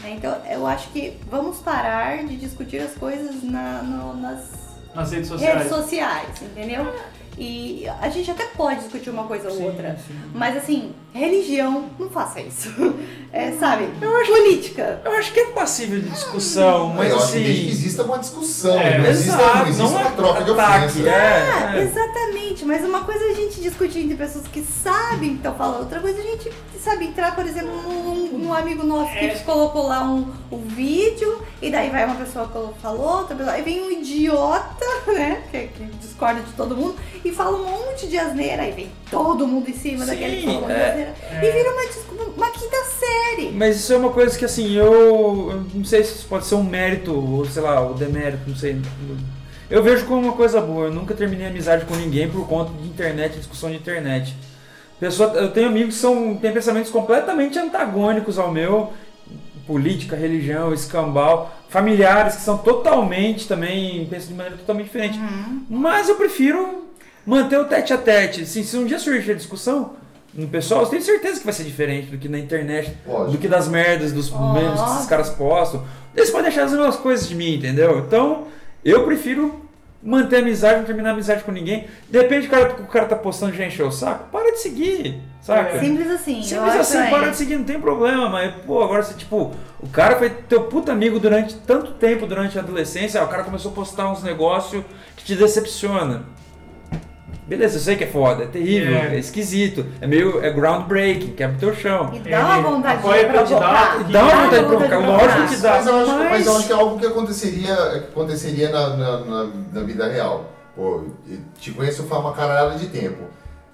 né? Então eu acho que vamos parar de discutir as coisas na- no- nas nas redes sociais. redes sociais, entendeu? E a gente até pode discutir uma coisa ou outra. Mas assim, religião, não faça isso. É, sabe? Política. Eu acho que é passível de discussão, mas eu acho que assim. exista uma discussão, É, não existe, não Exato, existe não uma é troca de ataque, ofensa. Ah, é, é. exatamente, mas uma coisa é a gente discutir entre pessoas que sabem o que estão falando, outra coisa é a gente, sabe, entrar, por exemplo, num, num amigo nosso que É. colocou lá um, um vídeo, e daí vai uma pessoa que falou, outra pessoa, aí vem um idiota, né, que, que discorda de todo mundo, e fala um monte de asneira, aí vem todo mundo em cima Sim, daquele que falou um monte de é. asneira, e vira uma, uma quinta série. Mas isso é uma coisa que assim, eu, eu não sei se isso pode ser um mérito, ou sei lá, ou demérito, não sei. Eu vejo como uma coisa boa, eu nunca terminei amizade com ninguém por conta de internet, discussão de internet. Pessoa, eu tenho amigos que são, têm pensamentos completamente antagônicos ao meu, política, religião, escambau, familiares que são totalmente também, pensam de maneira totalmente diferente. Mas eu prefiro manter o tete a tete. Assim, se um dia surgir a discussão no pessoal, eu tenho certeza que vai ser diferente do que na internet, Lógico. do que das merdas, dos Ó. memes que esses caras postam. Eles podem achar as mesmas coisas de mim, entendeu? Então, eu prefiro manter a amizade, não terminar a amizade com ninguém. Depende do cara que o cara tá postando de encher o saco, para de seguir, saca? Simples assim. Simples assim, é. para de seguir, não tem problema, mas, pô, agora você, tipo, o cara foi teu puta amigo durante tanto tempo, durante a adolescência, o cara começou a postar uns negócios que te decepciona. Beleza, eu sei que é foda, é terrível, É. é, esquisito, é meio, é groundbreaking, quebra o teu chão. E dá uma vontade de provocar. Dá uma vontade de provocar, lógico que dá. Mas eu, acho, Mas- mas eu acho que é algo que aconteceria, que aconteceria na, na, na- na vida real. Pô, te conheço faz uma caralhada de tempo.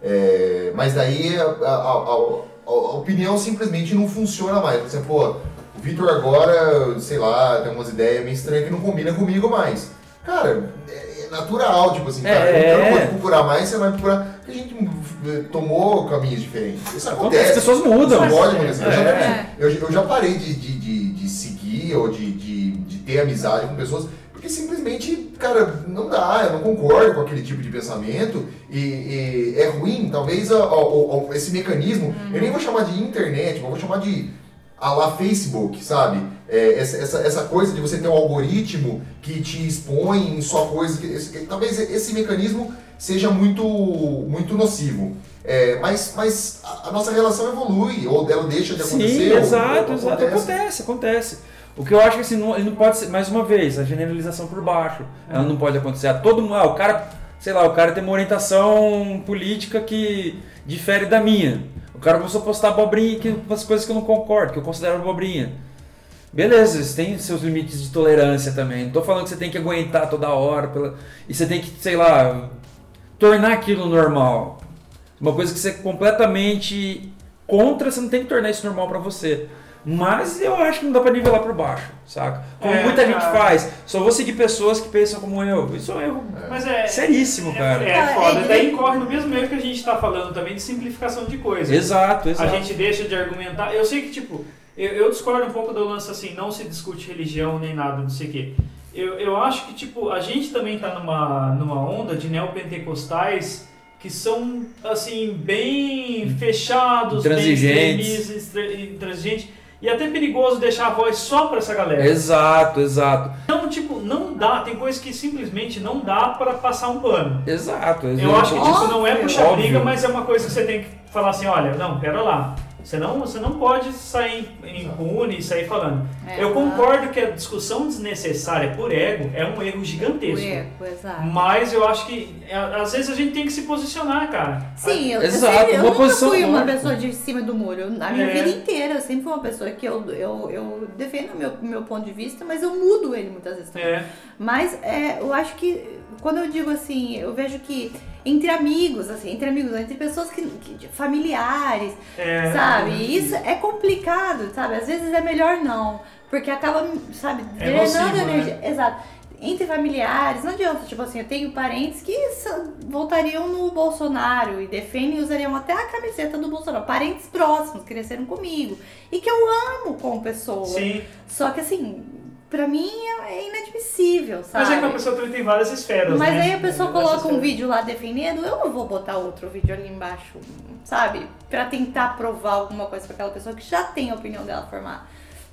É, mas daí a, a- a- a- opinião simplesmente não funciona mais. Você, pô, o Vitor agora, sei lá, tem umas ideias meio estranhas que não combinam comigo mais. Cara, é natural, tipo assim, cara, É. eu não vou te procurar mais, você vai procurar. Porque a gente eh, tomou caminhos diferentes. Isso acontece. As pessoas mudam. Isso pode acontecer. Eu já- É. eu, eu já parei de, de, de, de seguir ou de, de, de ter amizade com pessoas porque simplesmente, cara, não dá, eu não concordo com aquele tipo de pensamento e, e é ruim, talvez a- a- a- a- esse mecanismo, eu nem vou chamar de internet, eu vou chamar de a lá Facebook, sabe? É, essa, essa, essa coisa de você ter um algoritmo que te expõe em só coisas. talvez esse mecanismo seja muito, muito nocivo. É, mas mas a, nossa relação evolui, ou ela deixa de acontecer. Sim, ou- exato, ou exato. Acontece, acontece. O que eu acho que assim, não, ele não pode ser, mais uma vez, a generalização por baixo. Ela não pode acontecer a todo mundo. Ah, o cara, sei lá, o cara tem uma orientação política que difere da minha. Cara começou a postar abobrinha, que, umas coisas que eu não concordo, que eu considero abobrinha. Beleza, você tem seus limites de tolerância também. Não tô falando que você tem que aguentar toda hora. Pela... E você tem que, sei lá, tornar aquilo normal. Uma coisa que você é completamente contra, você não tem que tornar isso normal pra você. Mas eu acho que não dá pra nivelar por baixo, saca? Como É, muita gente cara. faz. Só vou seguir pessoas que pensam como eu. Isso é um erro Mas é. seríssimo, cara. É, é foda. é- Daí incorre no mesmo erro que a gente tá falando também de simplificação de coisas. Exato, A exato. gente deixa de argumentar. Eu sei que, tipo, eu, eu discordo um pouco do lance assim, não se discute religião nem nada, não sei o quê. Eu, eu acho que, tipo, a gente também tá numa, numa onda de neopentecostais que são, assim, bem fechados, bem extremistas, extre- intransigentes. E até perigoso deixar a voz só pra essa galera. Exato, exato. Então, tipo, não dá. Tem coisas que simplesmente não dá pra passar um pano. Exato. Eu exato. acho que tipo, não é puxar briga, mas é uma coisa que você tem que falar assim, olha, não, pera lá. Você não, você não pode sair impune e sair falando. É, eu concordo que a discussão desnecessária por ego é um erro gigantesco. Erro, exato. Mas eu acho que é, às vezes a gente tem que se posicionar, cara. Sim, eu, eu Exato, sempre, eu uma nunca posição fui uma pessoa de cima do muro. Na minha É. vida inteira, eu sempre fui uma pessoa que eu, eu, eu defendo o meu, meu ponto de vista, mas eu mudo ele muitas vezes também. É. Mas é, eu acho que quando eu digo assim, eu vejo que entre amigos, assim, entre amigos, entre pessoas que, que- familiares, É, sabe? Isso é complicado, sabe? Às vezes é melhor não, porque acaba, sabe, É drenando nocivo, energia. Exato. Entre familiares, não adianta, tipo assim, eu tenho parentes que voltariam no Bolsonaro e defendem e usariam até a camiseta do Bolsonaro. Parentes próximos, cresceram comigo. E que eu amo como pessoa. Sim. Só que assim, pra mim é inadmissível, sabe? Mas é que a pessoa também tem várias esferas. Mas né? aí a pessoa coloca um vídeo lá defendendo, eu não vou botar outro vídeo ali embaixo, sabe? Pra tentar provar alguma coisa pra aquela pessoa que já tem a opinião dela formada.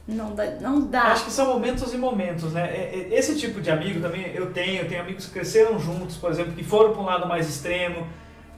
Não dá. Não dá. Acho que são momentos e momentos, né? É- é- Esse tipo de amigo também eu tenho. Eu tenho amigos que cresceram juntos, por exemplo, que foram para um lado mais extremo.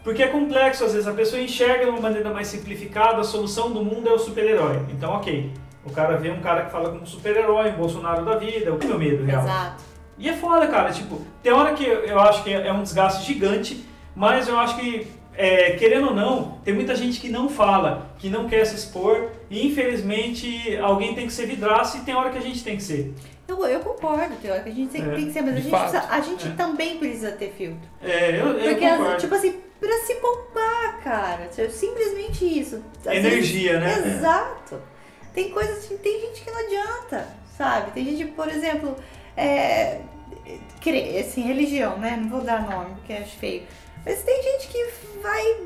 Porque é complexo, às vezes a pessoa enxerga de uma maneira mais simplificada, a solução do mundo é o super-herói. Então, ok. O cara vê um cara que fala como super-herói, um Bolsonaro da vida, o que é o meu medo real. Exato. E é foda, cara. Tipo, tem hora que eu acho que é um desgaste gigante, mas eu acho que, é, querendo ou não, tem muita gente que não fala, que não quer se expor, e infelizmente alguém tem que ser vidraço e tem hora que a gente tem que ser. Eu, eu concordo, tem hora que a gente tem, É, tem que ser, mas a gente, precisa- a gente É. também precisa ter filtro. É, eu, eu Porque, concordo. tipo assim, pra se poupar, cara. é Simplesmente isso. Às Energia, né? vezes- Exato. Tem coisas que tem gente que não adianta, sabe? Tem gente, por exemplo, é, assim, religião, né? Não vou dar nome porque acho feio. Mas tem gente que vai,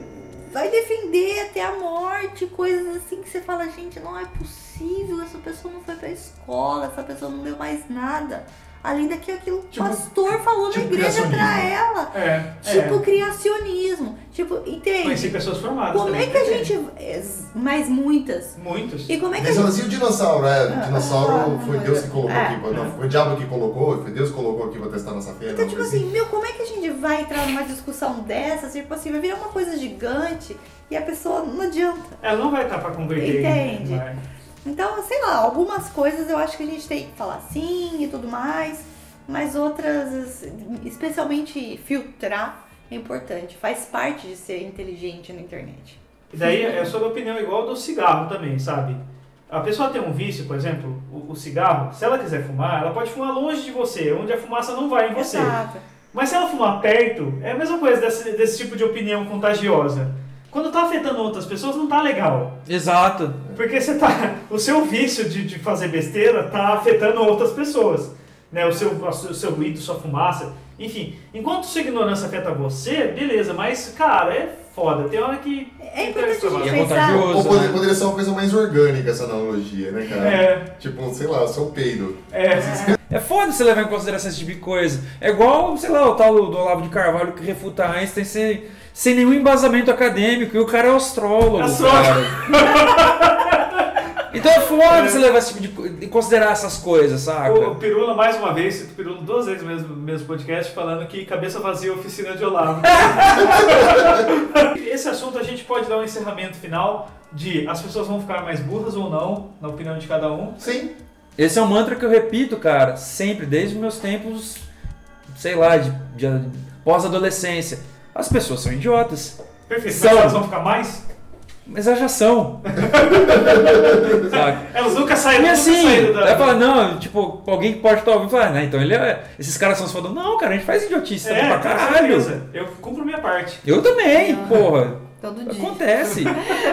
vai defender até a morte, coisas assim que você fala, gente, não é possível, essa pessoa não foi pra escola, essa pessoa não deu mais nada. Além daquilo que o Tipo- pastor falou tipo na igreja pra ela. É, Tipo é. criacionismo. Tipo, entende? Conheci pessoas formadas Como também. é que a gente. Mais muitas. Muitos. E como é que a Mas gente. elas e o dinossauro, é, o dinossauro ah, foi ah, Deus que colocou é. aqui, não, foi o diabo que colocou, foi Deus que colocou aqui pra testar nossa fé. Então, não tipo foi assim, meu, como é que a gente vai entrar numa discussão dessa? Tipo assim, vai virar uma coisa gigante e a pessoa não adianta. Ela não vai estar pra converter. Entende? Vai. Então, sei lá, algumas coisas eu acho que a gente tem que falar sim e tudo mais, mas outras, especialmente filtrar, é importante. Faz parte de ser inteligente na internet. E daí é sobre a opinião igual do cigarro também, sabe? A pessoa tem um vício, por exemplo, o, o cigarro, se ela quiser fumar, ela pode fumar longe de você, onde a fumaça não vai em você. Exato. Mas se ela fumar perto, é a mesma coisa desse, desse tipo de opinião contagiosa. Quando tá afetando outras pessoas, não tá legal. Exato. Porque você tá. O seu vício de, de fazer besteira tá afetando outras pessoas. Né? O, seu, o seu ruído, sua fumaça. Enfim, enquanto sua ignorância afeta você, beleza, mas, cara, é foda. Tem hora que. É importante a gente é. Ou poderia, né? poderia ser uma coisa mais orgânica essa analogia, né, cara? É, Tipo, sei lá, o seu peido. é. É foda você levar em consideração esse tipo de coisa. É igual, sei lá, o tal do Olavo de Carvalho que refuta Einstein sem, sem nenhum embasamento acadêmico. E o cara é astrólogo. Astrólogo. Então é foda você levar esse tipo de co- e considerar essas coisas, saca? O Pirula, mais uma vez, cito Pirula duas vezes no mesmo, mesmo podcast, falando que cabeça vazia é oficina de Olavo. Esse assunto a gente pode dar um encerramento final de as pessoas vão ficar mais burras ou não, na opinião de cada um. Sim. Esse é um mantra que eu repito, cara, sempre, desde os meus tempos, sei lá, de, de pós-adolescência. As pessoas são idiotas, Perfeito, São. mas elas vão ficar mais? Mas elas já são. Elas nunca saíram, E nunca assim, saíram da. aí fala, não, tipo, alguém que pode estar ouvindo fala, né, então ele é. Esses caras são os foda. Não, cara, a gente faz idiotice também é, pra caralho. Eu cumpro minha parte. Eu também, Aham. porra. Todo dia. Acontece.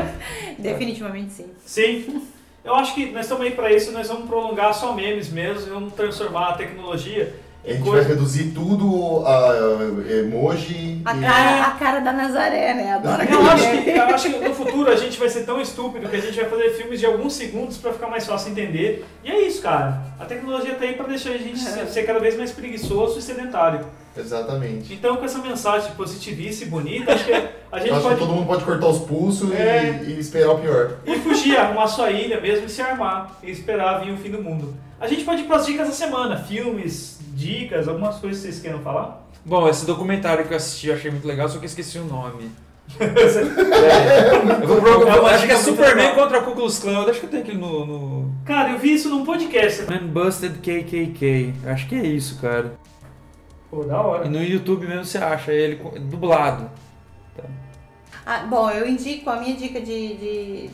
Definitivamente sim. Sim. Eu acho que nós estamos aí pra isso, nós vamos prolongar só memes mesmo, vamos transformar a tecnologia A gente vai coisa. reduzir tudo a emoji A e... cara, a cara da Nazaré, né? Adora Eu acho, que, eu acho que no futuro a gente vai ser tão estúpido que a gente vai fazer filmes de alguns segundos pra ficar mais fácil entender. E é isso, cara. A tecnologia tá aí pra deixar a gente ser, ser cada vez mais preguiçoso e sedentário. Exatamente. Então, com essa mensagem positivista e bonita, acho que a gente Eu acho pode que todo mundo pode cortar os pulsos e- É. e, esperar o pior. e fugir, arrumar sua ilha mesmo e se armar e esperar vir o fim do mundo. A gente pode ir pras dicas da semana, filmes, dicas, algumas coisas que vocês queiram falar. Bom, esse documentário que eu assisti eu achei muito legal, só que eu esqueci o nome. É, eu vou pro- É acho que é Superman legal. contra a Ku Klux Klan. Eu acho que eu tenho aquele no, no... Cara, eu vi isso num podcast. Man Busted KKK. Eu Acho que é isso, cara. Pô, da hora. E no YouTube mesmo você acha ele dublado. Ah, bom, eu indico, a minha dica de, de-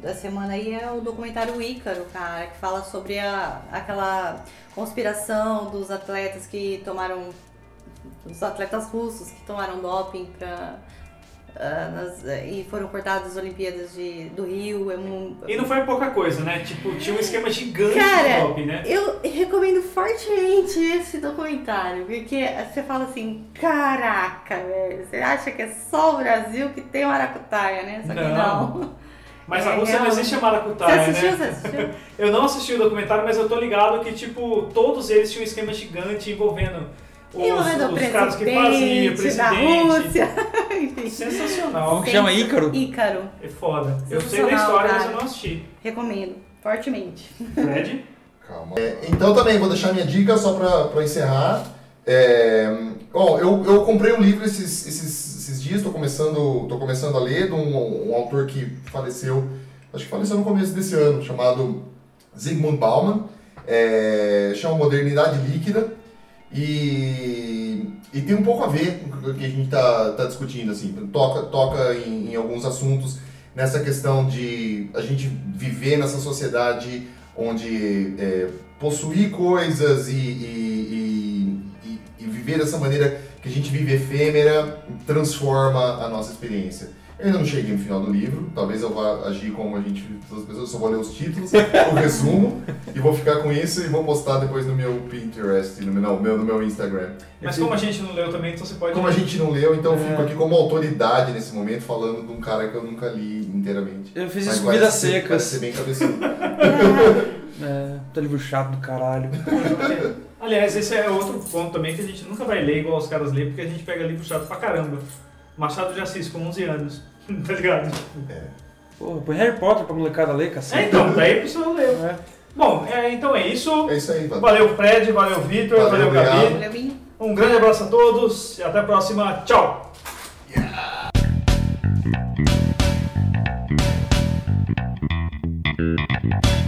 da semana aí é o documentário Ícaro, cara, que fala sobre a, aquela conspiração dos atletas que tomaram. dos atletas russos que tomaram doping pra. Nas- e foram cortados das Olimpíadas de, do Rio. É um, E não foi pouca coisa, né? Tipo, tinha um esquema gigante Cara, de doping, né? Eu recomendo fortemente esse documentário, porque você fala assim, caraca, velho, você acha que é só o Brasil que tem maracutaia, né? Só que Não. não. Mas a É, Rússia não existe a Você maracutaia, assistiu? né? Você assistiu? Eu não assisti o documentário, mas eu tô ligado que, tipo, todos eles tinham um esquema gigante envolvendo os, os caras que faziam, o presidente da. Rússia. Enfim. Sensacional. Como chama Ícaro? Ícaro. É foda. Eu sei da história, mas cara. eu não assisti. Recomendo, fortemente. Fred? Calma. É, então também vou deixar minha dica só pra, pra encerrar. É, bom, eu, eu comprei um livro esses, esses, esses dias, tô começando, tô começando a ler, de um, um autor que faleceu, acho que faleceu no começo desse ano, chamado Zygmunt Bauman. É, chama Modernidade Líquida. E, e tem um pouco a ver com o que a gente está tá discutindo, assim, toca, toca em, em alguns assuntos nessa questão de a gente viver nessa sociedade onde é, possuir coisas e, e, e, e- e viver dessa maneira que a gente vive efêmera transforma a nossa experiência. Eu ainda não cheguei no final do livro, talvez eu vá agir como a gente, todas as pessoas, só vou ler os títulos, o resumo, e vou ficar com isso e vou postar depois no meu Pinterest, no meu, não, meu- no meu Instagram. Mas como a gente não leu também, então você pode. Como a gente não leu, então eu É. fico aqui como autoridade nesse momento, falando de um cara que eu nunca li inteiramente. Eu fiz isso com Vidas parece Secas. ser bem cabeçudo. É, tá livro chato do caralho. Aliás, esse é outro ponto também que a gente nunca vai ler igual os caras lêem, porque a gente pega livro chato pra caramba. Machado de Assis, com 11 anos. tá ligado? É. Porra, põe Harry Potter pra molecada ler, cacete. É, então, daí precisa ler. É. Bom, é, então é isso. É isso aí, Pato. Valeu, Fred, valeu, Vitor, valeu, valeu Gabi. Um grande abraço a todos e até a próxima. Tchau! Yeah. Thank you.